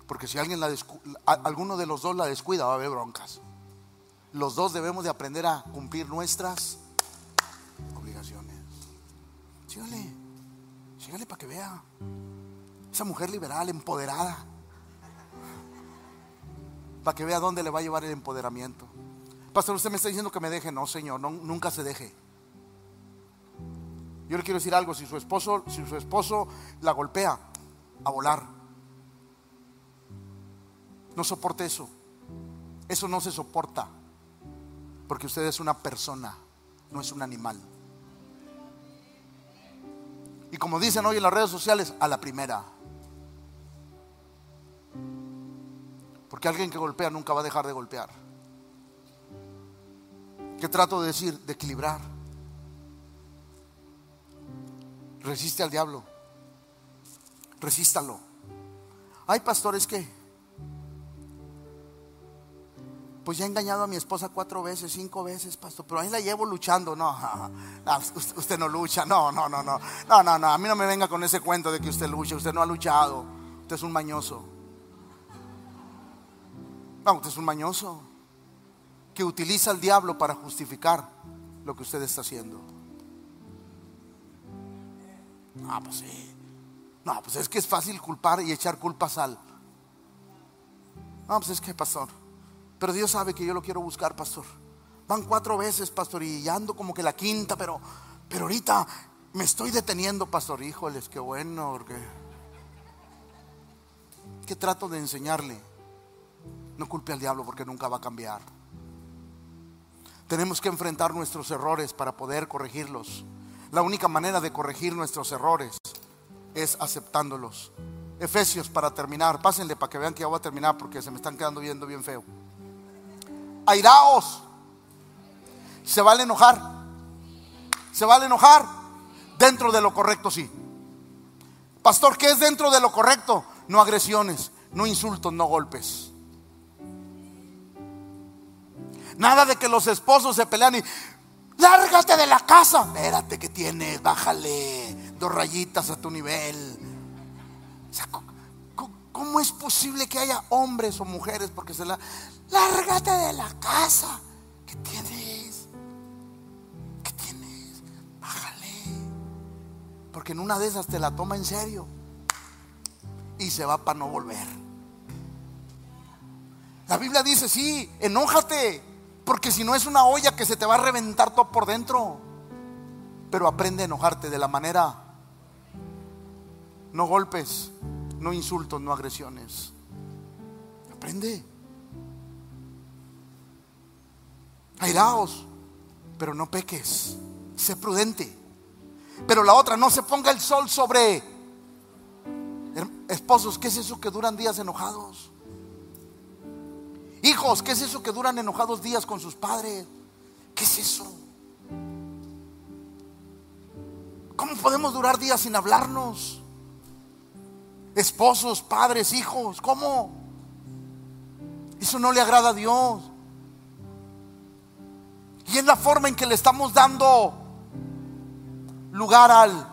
Porque si alguien la alguno de los dos la descuida, va a haber broncas. Los dos debemos de aprender a cumplir nuestras obligaciones. Sígale, sígale para que vea. Esa mujer liberal, empoderada. Para que vea dónde le va a llevar el empoderamiento. Pastor, usted me está diciendo que me deje. No, Señor, nunca se deje. Yo le quiero decir algo, si su esposo, si su esposo la golpea, a volar. No soporte eso. Eso no se soporta. Porque usted es una persona, no es un animal. Y como dicen hoy en las redes sociales, a la primera. Porque alguien que golpea nunca va a dejar de golpear. ¿Qué trato de decir? De equilibrar. Resiste al diablo. Resístalo. Hay pastores que, pues ya he engañado a mi esposa cuatro veces, cinco veces, pastor, pero ahí la llevo luchando. No, usted no lucha, no, no, no, no, no, no, no, a mí no me venga con ese cuento de que usted lucha, usted no ha luchado, usted es un mañoso. No, usted es un mañoso que utiliza al diablo para justificar lo que usted está haciendo. No, pues sí. No, pues es que es fácil culpar y echar culpas al. No, pues es que, pastor. Pero Dios sabe que yo lo quiero buscar, pastor. Van cuatro veces, pastor, y ando como que la quinta, pero, pero ahorita me estoy deteniendo, pastor. Híjoles, qué bueno, porque. ¿Qué trato de enseñarle? No culpe al diablo porque nunca va a cambiar. Tenemos que enfrentar nuestros errores para poder corregirlos. La única manera de corregir nuestros errores es aceptándolos. Efesios para terminar, pásenle para que vean que ya voy a terminar porque se me están quedando viendo bien feo. Airaos. Se vale enojar. Se vale enojar dentro de lo correcto, sí. Pastor, ¿qué es dentro de lo correcto? No agresiones, no insultos, no golpes. Nada de que los esposos se pelean y lárgate de la casa. Espérate que tienes, bájale dos rayitas a tu nivel. ¿cómo es posible que haya hombres o mujeres porque se la lárgate de la casa? ¿Qué tienes? ¿Qué tienes? Bájale. Porque en una de esas te la toma en serio y se va para no volver. La Biblia dice, sí, enójate, porque si no es una olla que se te va a reventar todo por dentro. Pero aprende a enojarte de la manera, no golpes, no insultos, no agresiones. Aprende. Airaos, pero no peques. Sé prudente. Pero la otra, no se ponga el sol sobre esposos. ¿Qué es eso que duran días enojados? Hijos, ¿qué es eso que duran enojados días con sus padres? ¿Qué es eso? ¿Cómo podemos durar días sin hablarnos? Esposos, padres, hijos, ¿cómo? Eso no le agrada a Dios. Y es la forma en que le estamos dando lugar al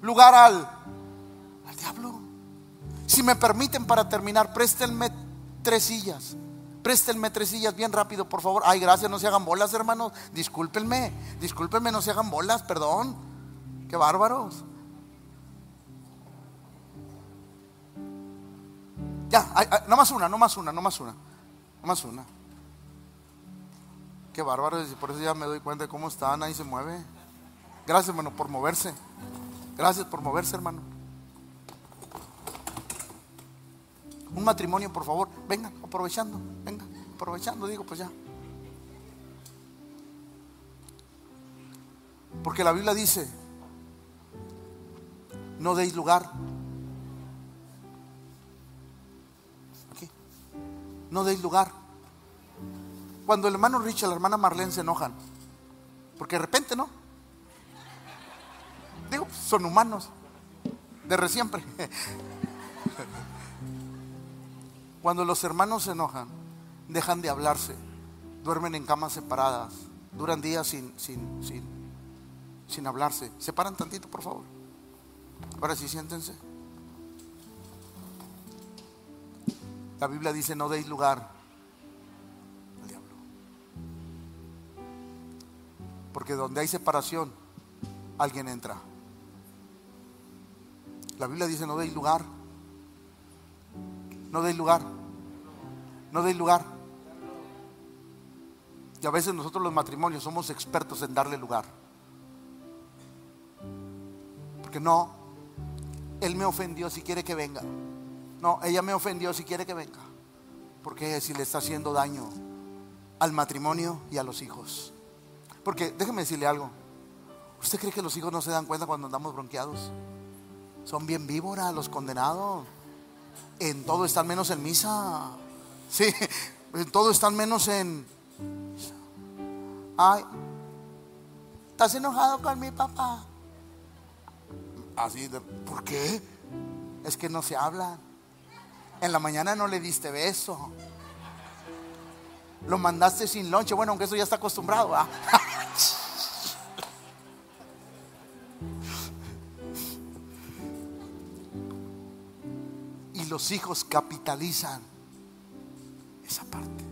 lugar al al diablo. Si me permiten para terminar, préstenme tres sillas. Préstenme tres sillas bien rápido, por favor. Ay, gracias, no se hagan bolas, hermanos. Discúlpenme, discúlpenme, no se hagan bolas, perdón. Qué bárbaros. Ya, no más una, no más una, no más una. No más una. Qué bárbaros, y por eso ya me doy cuenta de cómo están, ahí se mueve. Gracias, hermano, por moverse. Gracias por moverse, hermano. Un matrimonio, por favor. Vengan, aprovechando. Vengan, aprovechando, digo, pues ya. Porque la Biblia dice, no deis lugar. Aquí. No deis lugar. Cuando el hermano Richard y la hermana Marlene se enojan, porque de repente, ¿no? Digo, son humanos, de siempre. Cuando los hermanos se enojan, dejan de hablarse, duermen en camas separadas, duran días sin, sin, sin, sin hablarse. Separan tantito, por favor. Ahora sí, siéntense. La Biblia dice, no deis lugar al diablo. Porque donde hay separación, alguien entra. La Biblia dice, no deis lugar no deis lugar. No deis lugar. Y a veces nosotros los matrimonios somos expertos en darle lugar. Porque no, él me ofendió si quiere que venga. No, ella me ofendió si quiere que venga. Porque si le está haciendo daño al matrimonio y a los hijos. Porque déjeme decirle algo. ¿Usted cree que los hijos no se dan cuenta cuando andamos bronqueados? Son bien víboras los condenados. En todo están menos en misa. Sí, en todo están menos en... Ay, ¿estás enojado con mi papá? Así de, ¿por qué? Es que no se habla. En la mañana no le diste beso. Lo mandaste sin lonche. Bueno, aunque eso ya está acostumbrado. Los hijos capitalizan esa parte.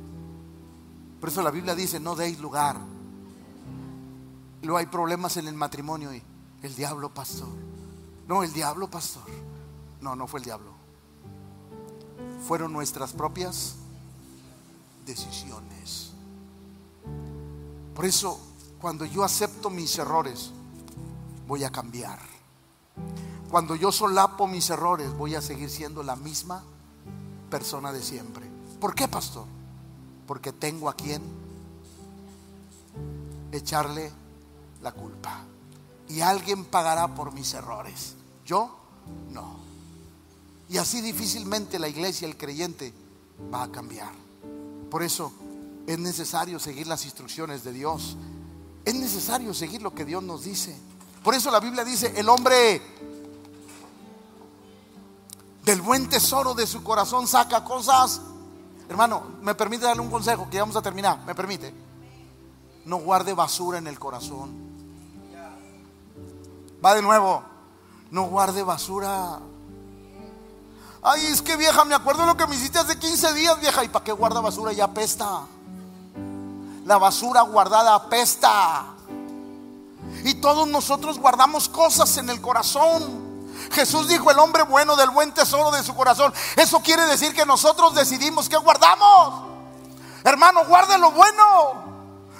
Por eso la Biblia dice, no deis lugar. Luego hay problemas en el matrimonio y el diablo pastor. No, el diablo pastor. No, no fue el diablo. Fueron nuestras propias decisiones. Por eso, cuando yo acepto mis errores, voy a cambiar. Cuando yo solapo mis errores, voy a seguir siendo la misma persona de siempre. ¿Por qué, pastor? Porque tengo a quien echarle la culpa. Y alguien pagará por mis errores. Yo no. Y así difícilmente la iglesia, el creyente, va a cambiar. Por eso es necesario seguir las instrucciones de Dios. Es necesario seguir lo que Dios nos dice. Por eso la Biblia dice, el hombre del buen tesoro de su corazón saca cosas. Hermano, me permite darle un consejo que ya vamos a terminar. ¿Me permite? No guarde basura en el corazón. Va de nuevo. No guarde basura. Ay, es que vieja, me acuerdo lo que me hiciste hace 15 días, vieja. ¿Y para qué guarda basura? Ya apesta. La basura guardada apesta. Y todos nosotros guardamos cosas en el corazón. Jesús dijo el hombre bueno del buen tesoro de su corazón. Eso quiere decir que nosotros decidimos que guardamos. Hermano, guarde lo bueno.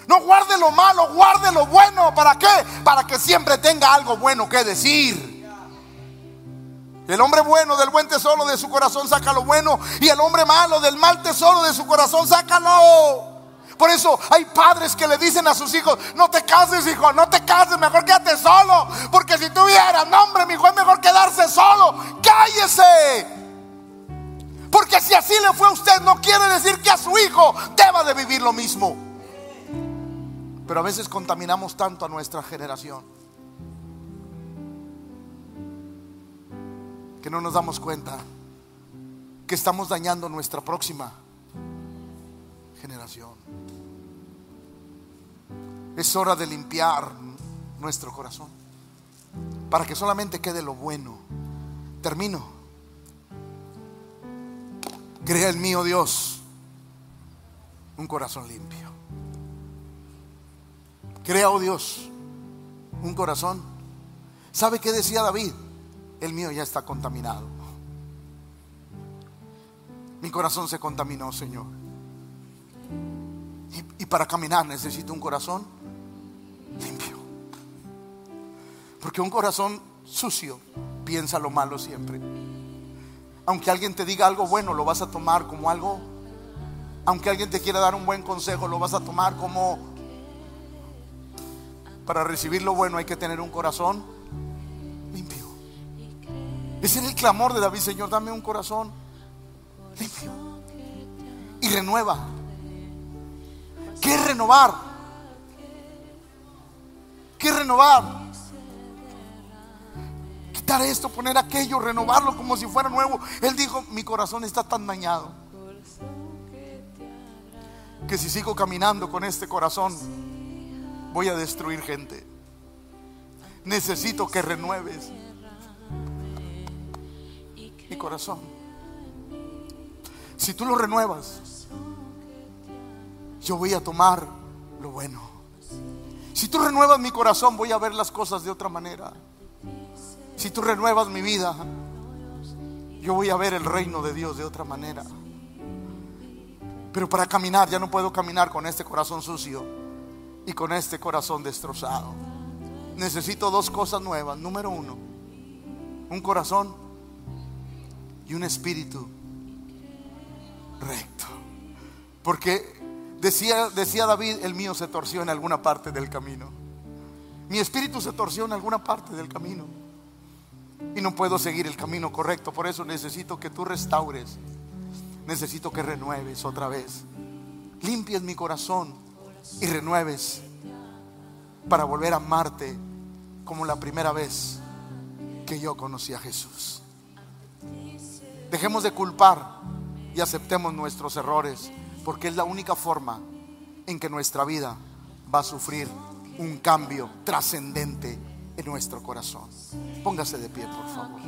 No guarde lo malo, guarde lo bueno. ¿Para qué? Para que siempre tenga algo bueno que decir. El hombre bueno del buen tesoro de su corazón saca lo bueno. Y el hombre malo del mal tesoro de su corazón sácalo. Por eso hay padres que le dicen a sus hijos, no te cases, hijo, no te cases, mejor quédate solo. Porque si tuvieras, no, hombre, mi hijo, es mejor quedarse solo. Cállese. Porque si así le fue a usted, no quiere decir que a su hijo deba de vivir lo mismo. Pero a veces contaminamos tanto a nuestra generación que no nos damos cuenta que estamos dañando nuestra próxima generación. Es hora de limpiar nuestro corazón para que solamente quede lo bueno. Termino. Crea el mío Dios un corazón limpio. Crea, oh Dios, un corazón. ¿Sabe qué decía David? El mío ya está contaminado. Mi corazón se contaminó, Señor. Y, y para caminar necesito un corazón limpio. Porque un corazón sucio piensa lo malo siempre. Aunque alguien te diga algo bueno, lo vas a tomar como algo. Aunque alguien te quiera dar un buen consejo, lo vas a tomar como... Para recibir lo bueno hay que tener un corazón limpio. Ese es el clamor de David, Señor, dame un corazón limpio. Y renueva. ¿Qué es renovar? ¿Qué es renovar? Quitar esto, poner aquello, renovarlo como si fuera nuevo. Él dijo, mi corazón está tan dañado que si sigo caminando con este corazón, voy a destruir gente. Necesito que renueves mi corazón. Si tú lo renuevas, yo voy a tomar lo bueno. Si tú renuevas mi corazón, voy a ver las cosas de otra manera. Si tú renuevas mi vida, yo voy a ver el reino de Dios de otra manera. Pero para caminar ya no puedo caminar con este corazón sucio y con este corazón destrozado. Necesito dos cosas nuevas. Número uno, un corazón y un espíritu recto. Porque decía, decía David, el mío se torció en alguna parte del camino. Mi espíritu se torció en alguna parte del camino. Y no puedo seguir el camino correcto. Por eso necesito que tú restaures. Necesito que renueves otra vez. Limpies mi corazón y renueves para volver a amarte como la primera vez que yo conocí a Jesús. Dejemos de culpar y aceptemos nuestros errores, porque es la única forma en que nuestra vida va a sufrir un cambio trascendente en nuestro corazón. Póngase de pie, por favor.